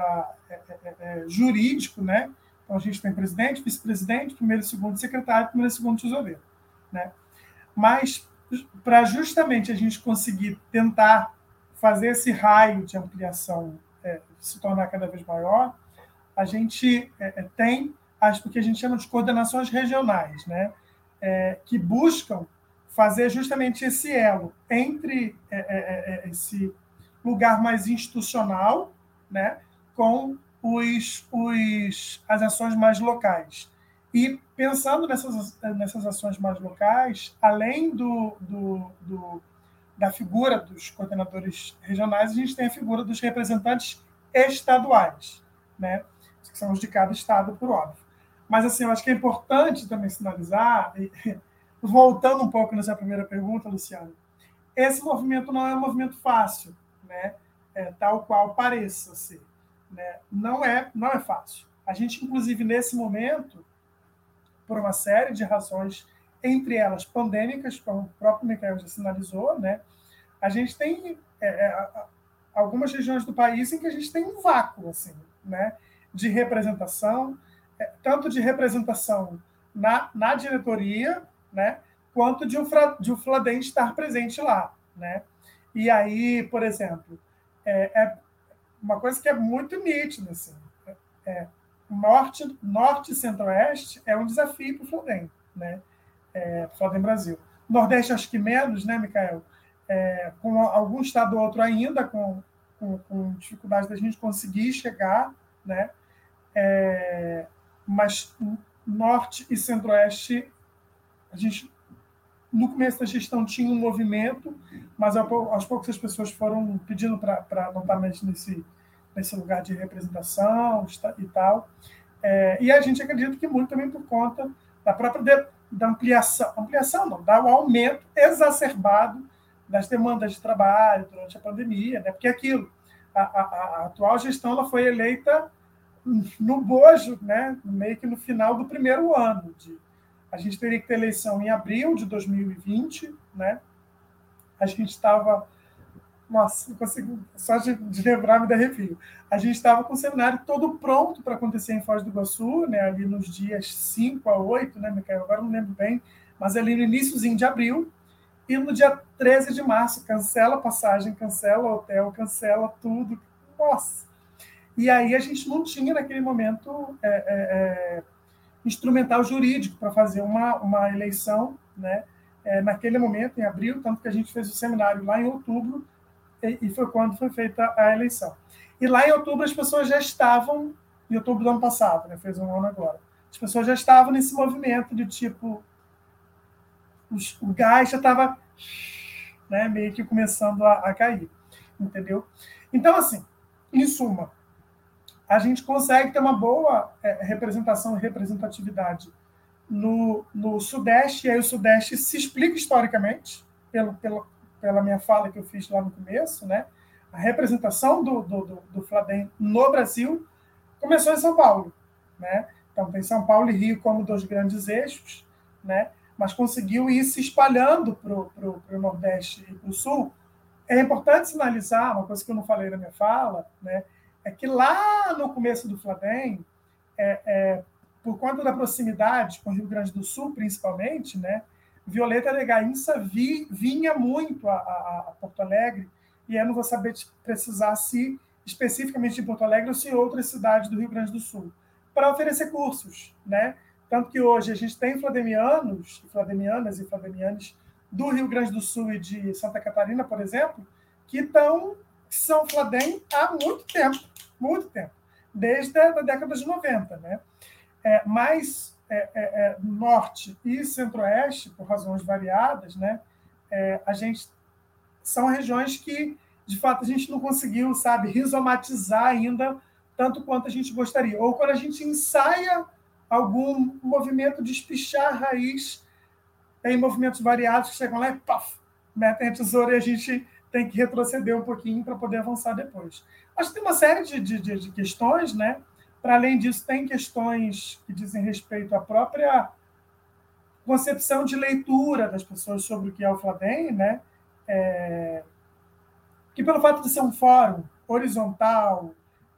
B: é, é, é, jurídico, né, então a gente tem presidente, vice-presidente, primeiro e segundo secretário, primeiro e segundo tesoureiro, né, mas para justamente a gente conseguir tentar fazer esse raio de ampliação é, se tornar cada vez maior, a gente é, é tem as que a gente chama de coordenações regionais, né, é, que buscam fazer justamente esse elo entre é, é, esse lugar mais institucional, né, com os, os, as ações mais locais. E pensando nessas, nessas ações mais locais, além do, do, do, da figura dos coordenadores regionais, a gente tem a figura dos representantes estaduais, né? que são os de cada estado, por óbvio. Mas, assim, eu acho que é importante também sinalizar, voltando um pouco nessa primeira pergunta, Luciano, esse movimento não é um movimento fácil, né? É, tal qual pareça ser. Né? Não, é, não é fácil. A gente, inclusive, nesse momento, por uma série de razões, entre elas pandêmicas, como o próprio Michael já sinalizou, né? A gente tem é, é, algumas regiões do país em que a gente tem um vácuo, assim, né? De representação, é, tanto de representação na, na diretoria, né? Quanto de um, de um Fladem estar presente lá, né? E aí, por exemplo, é, é uma coisa que é muito nítida, assim, é, norte, norte e centro-oeste é um desafio para o Flamengo, né? É, Flamengo Brasil. Nordeste, acho que menos, né, Micael? É, com algum estado ou outro ainda com, com, com, dificuldade da gente conseguir chegar, né? É, mas norte e centro-oeste, a gente no começo da gestão tinha um movimento, mas aos poucos as pessoas foram pedindo para notar mais nesse nesse lugar de representação e tal. É, e a gente acredita que muito também por conta da própria de, da ampliação, ampliação não, da aumento exacerbado das demandas de trabalho durante a pandemia, né? porque aquilo, a, a, a atual gestão ela foi eleita no bojo, né? meio que no final do primeiro ano. De, a gente teria que ter eleição em abril de 2020, né? a gente estava nossa, não consigo, só de, de lembrar me dá arrepio. A gente estava com o seminário todo pronto para acontecer em Foz do Iguaçu, né, ali nos dias 5 a 8, né, Micael? Agora não lembro bem, mas ali no iníciozinho de abril. E no dia 13 de março, cancela a passagem, cancela o hotel, cancela tudo. Nossa! E aí a gente não tinha, naquele momento, é, é, é, instrumental jurídico para fazer uma, uma eleição, né? É, naquele momento, em abril, tanto que a gente fez o seminário lá em outubro, e foi quando foi feita a eleição. E lá em outubro as pessoas já estavam, em outubro do ano passado, né, fez um ano agora, as pessoas já estavam nesse movimento de tipo, os, o gás já estava né, meio que começando a, a cair, entendeu? Então, assim, em suma, a gente consegue ter uma boa é, representação e representatividade no, no Sudeste, e aí o Sudeste se explica historicamente, pelo, pelo, pela minha fala que eu fiz lá no começo, né? A representação do, do, do, do Fladem no Brasil começou em São Paulo, né? Então tem São Paulo e Rio como dois grandes eixos, né? Mas conseguiu ir se espalhando para o Nordeste e para o Sul. É importante sinalizar uma coisa que eu não falei na minha fala, né? É que lá no começo do Fladem, é, é, por conta da proximidade com o Rio Grande do Sul, principalmente, né? Violeta de Gainça vi, vinha muito a, a, a, Porto Alegre, e eu não vou saber precisar se especificamente em Porto Alegre ou se outras cidades do Rio Grande do Sul, para oferecer cursos, né? Tanto que hoje a gente tem flademianos, flademianas e flademianes do Rio Grande do Sul e de Santa Catarina, por exemplo, que estão são fladem há muito tempo, muito tempo, desde a década de 90, né? É, mas é, é, é, norte e centro-oeste, por razões variadas, né, é, a gente são regiões que, de fato, a gente não conseguiu, sabe, rizomatizar ainda tanto quanto a gente gostaria. Ou quando a gente ensaia algum movimento de espichar a raiz em movimentos variados que chegam lá e paf, metem a tesoura e a gente tem que retroceder um pouquinho para poder avançar depois. Acho que tem uma série de, de, de questões, né? Para além disso, tem questões que dizem respeito à própria concepção de leitura das pessoas sobre o que é o Fladem, né? É, que pelo fato de ser um fórum horizontal,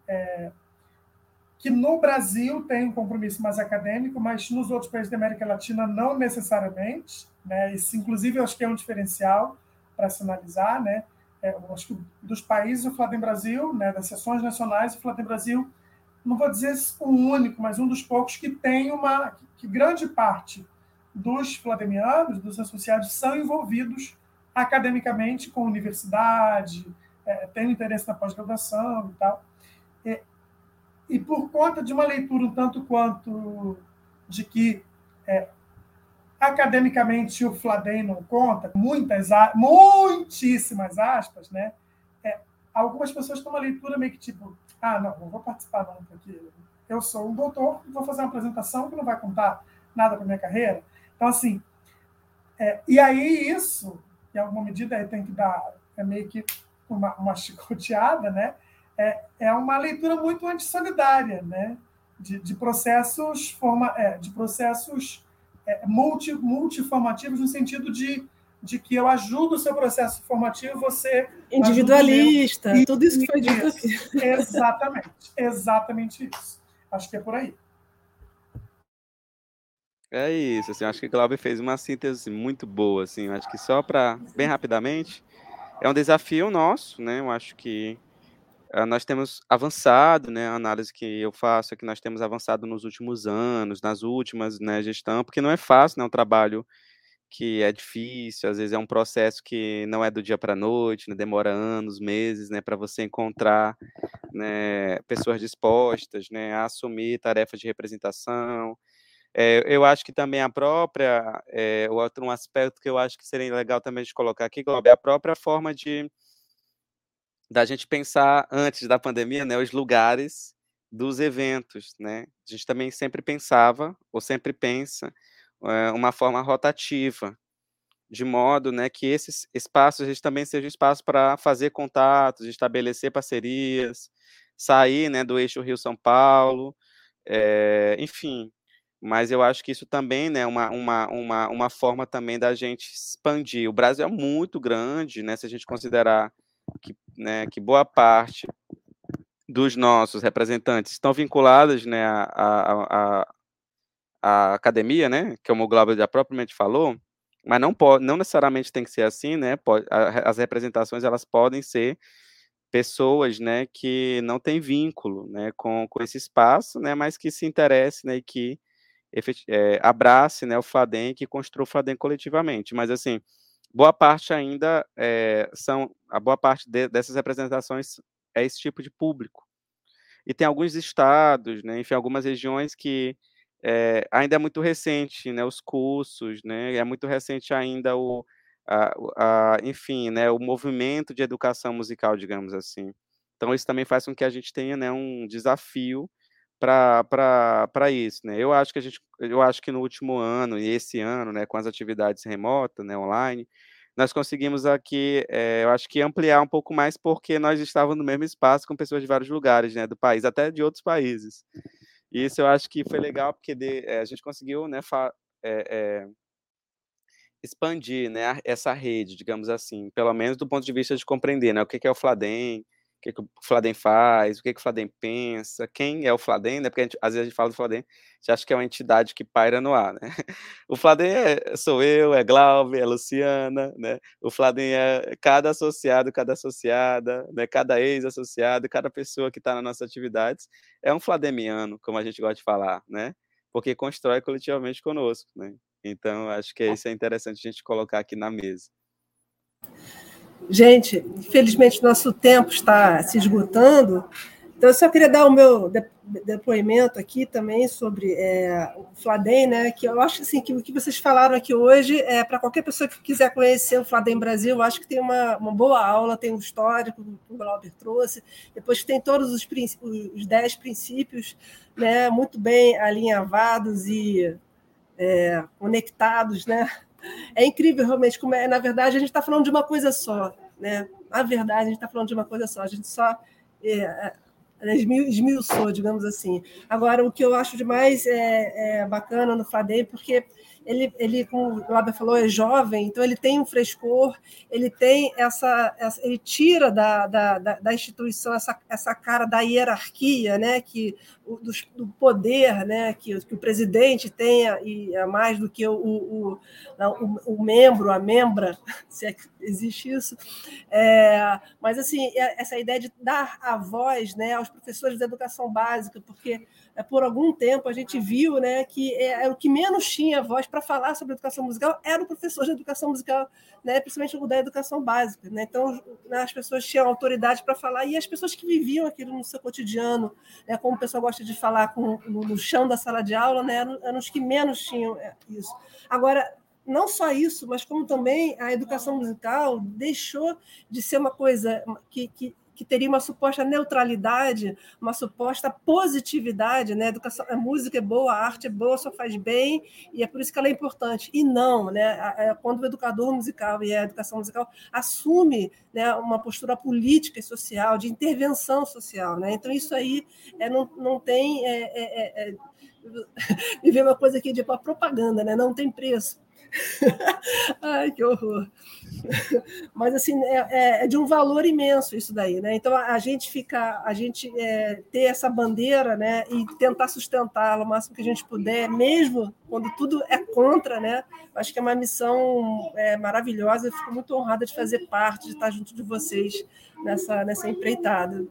B: é, que no Brasil tem um compromisso mais acadêmico, mas nos outros países da América Latina não necessariamente, né? Isso, inclusive, eu acho que é um diferencial para sinalizar, né? É, acho que dos países, o Fladem Brasil, né, das sessões nacionais, o Fladem Brasil não vou dizer o único, mas um dos poucos que tem uma. que grande parte dos flademianos, dos associados, são envolvidos academicamente com universidade, é, têm interesse na pós-graduação e tal. E, e, por conta de uma leitura um tanto quanto de que é, academicamente o Fladem não conta, muitas, muitíssimas aspas, né? Algumas pessoas têm uma leitura meio que tipo, ah, não, não vou participar não, porque eu sou um doutor e vou fazer uma apresentação que não vai contar nada para minha carreira. Então, assim, é, e aí isso, em alguma medida, tem que dar, é meio que uma, uma chicoteada, né? É, é uma leitura muito antissolidária, né? De, de processos, forma, é, de processos é, multi, multiformativos no sentido de de que eu ajudo o seu processo formativo, você.
A: Individualista, tudo isso que foi dito aqui.
B: Exatamente, exatamente isso. Acho que é por aí.
C: É isso, assim, acho que o Glauber fez uma síntese muito boa, assim, acho que só para, bem rapidamente, é um desafio nosso, né, eu acho que uh, nós temos avançado, né, a análise que eu faço é que nós temos avançado nos últimos anos, nas últimas, né, gestão, porque não é fácil, né, um trabalho que é difícil, às vezes é um processo que não é do dia para a noite, né, demora anos, meses, né, para você encontrar né, pessoas dispostas né, a assumir tarefas de representação. É, eu acho que também a própria, é, outro um aspecto que eu acho que seria legal também de colocar aqui, Globo, é a própria forma de da gente pensar antes da pandemia, né, os lugares dos eventos, né? A gente também sempre pensava ou sempre pensa uma forma rotativa, de modo né, que esses espaços eles também sejam espaços para fazer contatos, estabelecer parcerias, sair né, do eixo Rio-São Paulo, é, enfim. Mas eu acho que isso também é né, uma, uma, uma, uma forma também da gente expandir. O Brasil é muito grande, né, se a gente considerar que, né, que boa parte dos nossos representantes estão vinculadas né, a, a, a, a academia, né, que o Glauber já propriamente falou, mas não pode, não necessariamente tem que ser assim, né? Pode, as representações elas podem ser pessoas, né, que não têm vínculo, né, com, com esse espaço, né, mas que se interesse, né, e que é, abrace, né, o Fadem, que construa o Fadem coletivamente. Mas assim, boa parte ainda é, são, a boa parte de, dessas representações é esse tipo de público. E tem alguns estados, né, enfim, algumas regiões que é, ainda é muito recente, né, os cursos, né, é muito recente ainda o, a, a, enfim, né, o movimento de educação musical, digamos assim. Então isso também faz com que a gente tenha, né, um desafio para isso, né? Eu acho que a gente, eu acho que no último ano e esse ano, né, com as atividades remotas, né, online, nós conseguimos aqui, é, eu acho que ampliar um pouco mais porque nós estávamos no mesmo espaço com pessoas de vários lugares, né, do país, até de outros países. E isso eu acho que foi legal porque de, é, a gente conseguiu, né, é, expandir, né, essa rede, digamos assim, pelo menos do ponto de vista de compreender, né, o que é o Fladem, o que, que o Fladen faz, o que, que o Fladen pensa, quem é o Fladen, né? Porque gente, às vezes a gente fala do Fladen, você acha que é uma entidade que paira no ar, né? O Fladen é, sou eu, é Glaube, é Luciana, né? O Fladen é cada associado, cada associada, né? cada ex-associado, cada pessoa que está nas nossas atividades é um flademiano, como a gente gosta de falar, né? Porque constrói coletivamente conosco, né? Então, acho que isso é interessante a gente colocar aqui na mesa.
A: Gente, infelizmente nosso tempo está se esgotando, então eu só queria dar o meu depoimento aqui também sobre é, o Fladem, né? Que eu acho assim, que o que vocês falaram aqui hoje é para qualquer pessoa que quiser conhecer o Fladem Brasil, eu acho que tem uma, uma boa aula, tem um histórico que o Glauber trouxe, depois tem todos os, os dez princípios né, muito bem alinhavados e é, conectados, né? É incrível realmente como é, na verdade, a gente está falando de uma coisa só, né? Na verdade, a gente está falando de uma coisa só, a gente só é, é, esmiuçou, digamos assim. Agora, o que eu acho de mais é, é bacana no Fadem, porque ele, ele como o Laber falou, é jovem, então ele tem um frescor, ele tem essa, essa ele tira da, da, da, instituição essa, essa cara da hierarquia, né, que do, do poder, né, que, que o presidente tenha e é mais do que o, o, o, o membro, a membra, se é existe isso. É, mas assim, é, essa ideia de dar a voz, né, aos professores da educação básica, porque é, por algum tempo a gente viu né, que é, é o que menos tinha voz para falar sobre educação musical era o professor de educação musical, né, principalmente o da educação básica. Né? Então, né, as pessoas tinham autoridade para falar, e as pessoas que viviam aquilo no seu cotidiano, né, como o pessoal gosta de falar com, no, no chão da sala de aula, né, eram, eram os que menos tinham é, isso. Agora, não só isso, mas como também a educação musical deixou de ser uma coisa que, que que teria uma suposta neutralidade, uma suposta positividade, né? A, educação, a música é boa, a arte é boa, só faz bem, e é por isso que ela é importante. E não, né? Quando o educador musical e a educação musical assume né, uma postura política e social, de intervenção social, né? Então, isso aí é, não, não tem. É, é, é, é uma coisa aqui de propaganda, né? não tem preço. Ai, que horror. Mas assim é, é, é, de um valor imenso isso daí, né? Então a, gente fica, a gente é, ter essa bandeira, né? E tentar sustentá-la o máximo que a gente puder, mesmo quando tudo é contra, né? Acho que é uma missão é, maravilhosa. Eu fico muito honrada de fazer parte, de estar junto de vocês nessa nessa empreitada.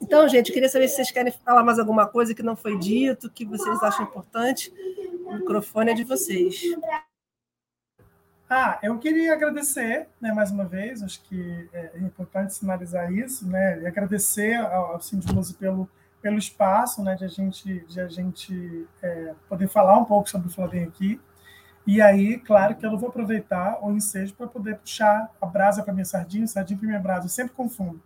A: Então, gente, queria saber se vocês querem falar mais alguma coisa que não foi dito, que vocês acham importante. O microfone é de vocês.
B: Ah, eu queria agradecer, né, mais uma vez, acho que é importante sinalizar isso, né, e agradecer ao, ao Sindimoso pelo, pelo espaço, né, de a gente, de a gente é, poder falar um pouco sobre o Fladem aqui. E aí, claro que eu vou aproveitar o ensejo para poder puxar a brasa para minha sardinha, sardinha para minha brasa, eu sempre confundo.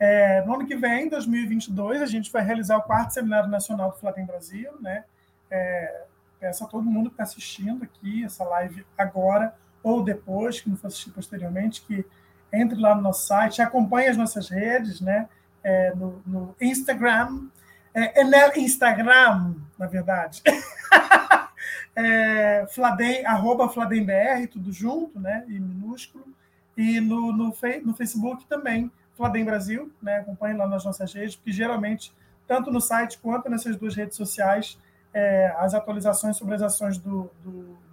B: É, no ano que vem, 2022, a gente vai realizar o quarto Seminário Nacional do Fladem Brasil, né, é, peço a todo mundo que está assistindo aqui essa live agora, ou depois, que não for assistir posteriormente, que entre lá no nosso site, acompanhe as nossas redes, né? É, no, no, Instagram, é, é Instagram, na verdade, é, Fladem, arroba FlademBR, tudo junto, né? E minúsculo. E no, no, no Facebook também, Fladem Brasil, né? Acompanhe lá nas nossas redes, porque geralmente, tanto no site quanto nessas duas redes sociais, é, as atualizações sobre as ações do, do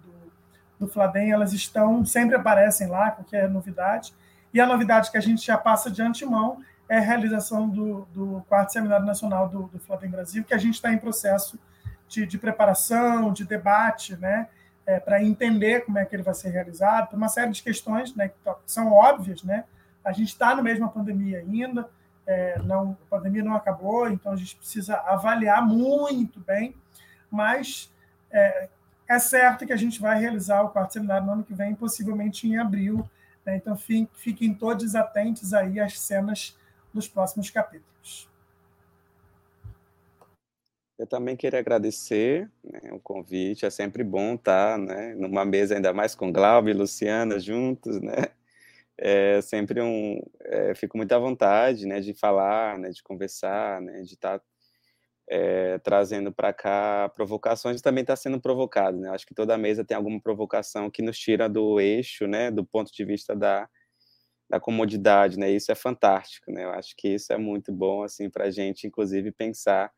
B: do Fladem, elas estão, sempre aparecem lá, qualquer novidade. E a novidade que a gente já passa de antemão é a realização do, do quarto Seminário Nacional do, do Fladem Brasil, que a gente está em processo de, de, preparação, de debate, né, é, para entender como é que ele vai ser realizado, por uma série de questões né, que são óbvias. Né? A gente está no mesmo pandemia ainda, é, não, a pandemia não acabou, então a gente precisa avaliar muito bem, mas é, é certo que a gente vai realizar o quarto seminário no ano que vem, possivelmente em abril. Né? Então, fiquem todos atentos aí às cenas dos próximos capítulos.
C: Eu também queria agradecer né, o convite. É sempre bom estar né, numa mesa ainda mais com Glauber e Luciana juntos, né? É sempre um, é, fico muito à vontade, né, de falar, né, de conversar, né, de estar é, trazendo para cá provocações e também está sendo provocado, né? Acho que toda mesa tem alguma provocação que nos tira do eixo, né, do ponto de vista da, da comodidade, né? Isso é fantástico, né? Eu acho que isso é muito bom, assim, para a gente, inclusive, pensar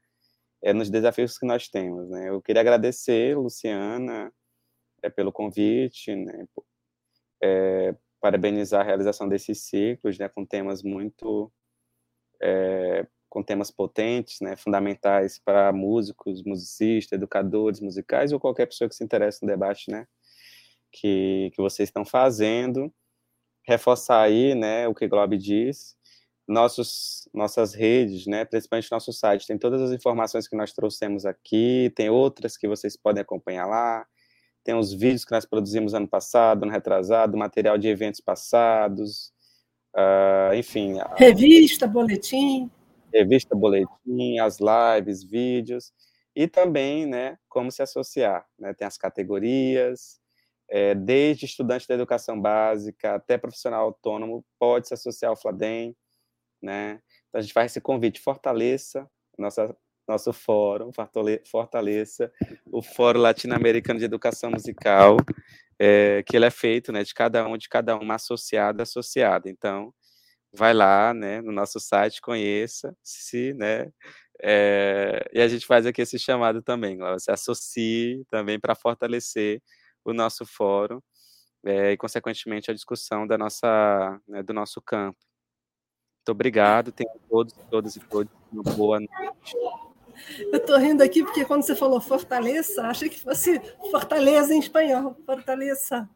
C: é, nos desafios que nós temos. Né? Eu queria agradecer, Luciana, é, pelo convite, né? É, parabenizar a realização desses ciclos, né, com temas muito, é, com temas potentes, né, fundamentais para músicos, musicistas, educadores musicais ou qualquer pessoa que se interesse no debate, né, que, que vocês estão fazendo. Reforçar aí, né, o que Globo diz, nossos, nossas redes, né, principalmente nosso site, tem todas as informações que nós trouxemos aqui, tem outras que vocês podem acompanhar lá, tem os vídeos que nós produzimos ano passado, ano retrasado, material de eventos passados, uh, enfim.
A: Revista, boletim.
C: Revista, boletim, as lives, vídeos, e também, né, como se associar, né, tem as categorias, é, desde estudante da educação básica até profissional autônomo, pode se associar ao Fladem, né? Então a gente faz esse convite, fortaleça nossa, nosso fórum, fortaleça o Fórum Latino-Americano de Educação Musical, é, que ele é feito, né, de cada um, de cada uma associada, associada. Então, vai lá, né, no nosso site, conheça, se, né, é, e a gente faz aqui esse chamado também, se associe também para fortalecer o nosso fórum é, e, consequentemente, a discussão da nossa, né, do nosso campo. Muito obrigado. Tenham todos, todas e todos uma boa noite.
A: Eu estou rindo aqui porque quando você falou Fortaleza, achei que fosse Fortaleza em espanhol. Fortaleza.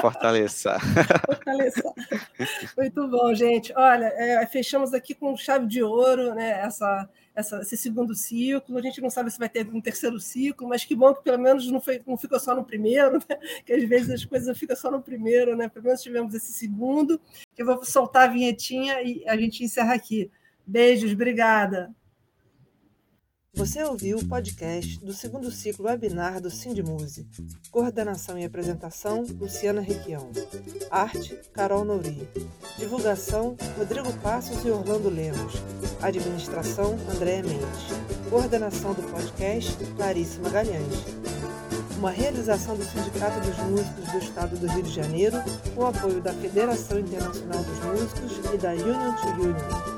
C: Fortaleza.
A: Fortaleza. Muito bom, gente. Olha, é, fechamos aqui com chave de ouro né, essa, essa, esse segundo ciclo. A gente não sabe se vai ter um terceiro ciclo, mas que bom que pelo menos não, foi, não ficou só no primeiro, né? que às vezes as coisas ficam só no primeiro, né? Pelo menos tivemos esse segundo. Eu vou soltar a vinhetinha e a gente encerra aqui. Beijos, obrigada. Você ouviu o podcast do segundo ciclo webinar do Sindmuse. Coordenação e apresentação, Luciana Requião. Arte, Carol Nouri. Divulgação, Rodrigo Passos e Orlando Lemos. Administração, Andréa Mendes. Coordenação do podcast, Clarice Magalhães. Uma realização do Sindicato dos Músicos do Estado do Rio de Janeiro, com apoio da Federação Internacional dos Músicos e da Union to Union.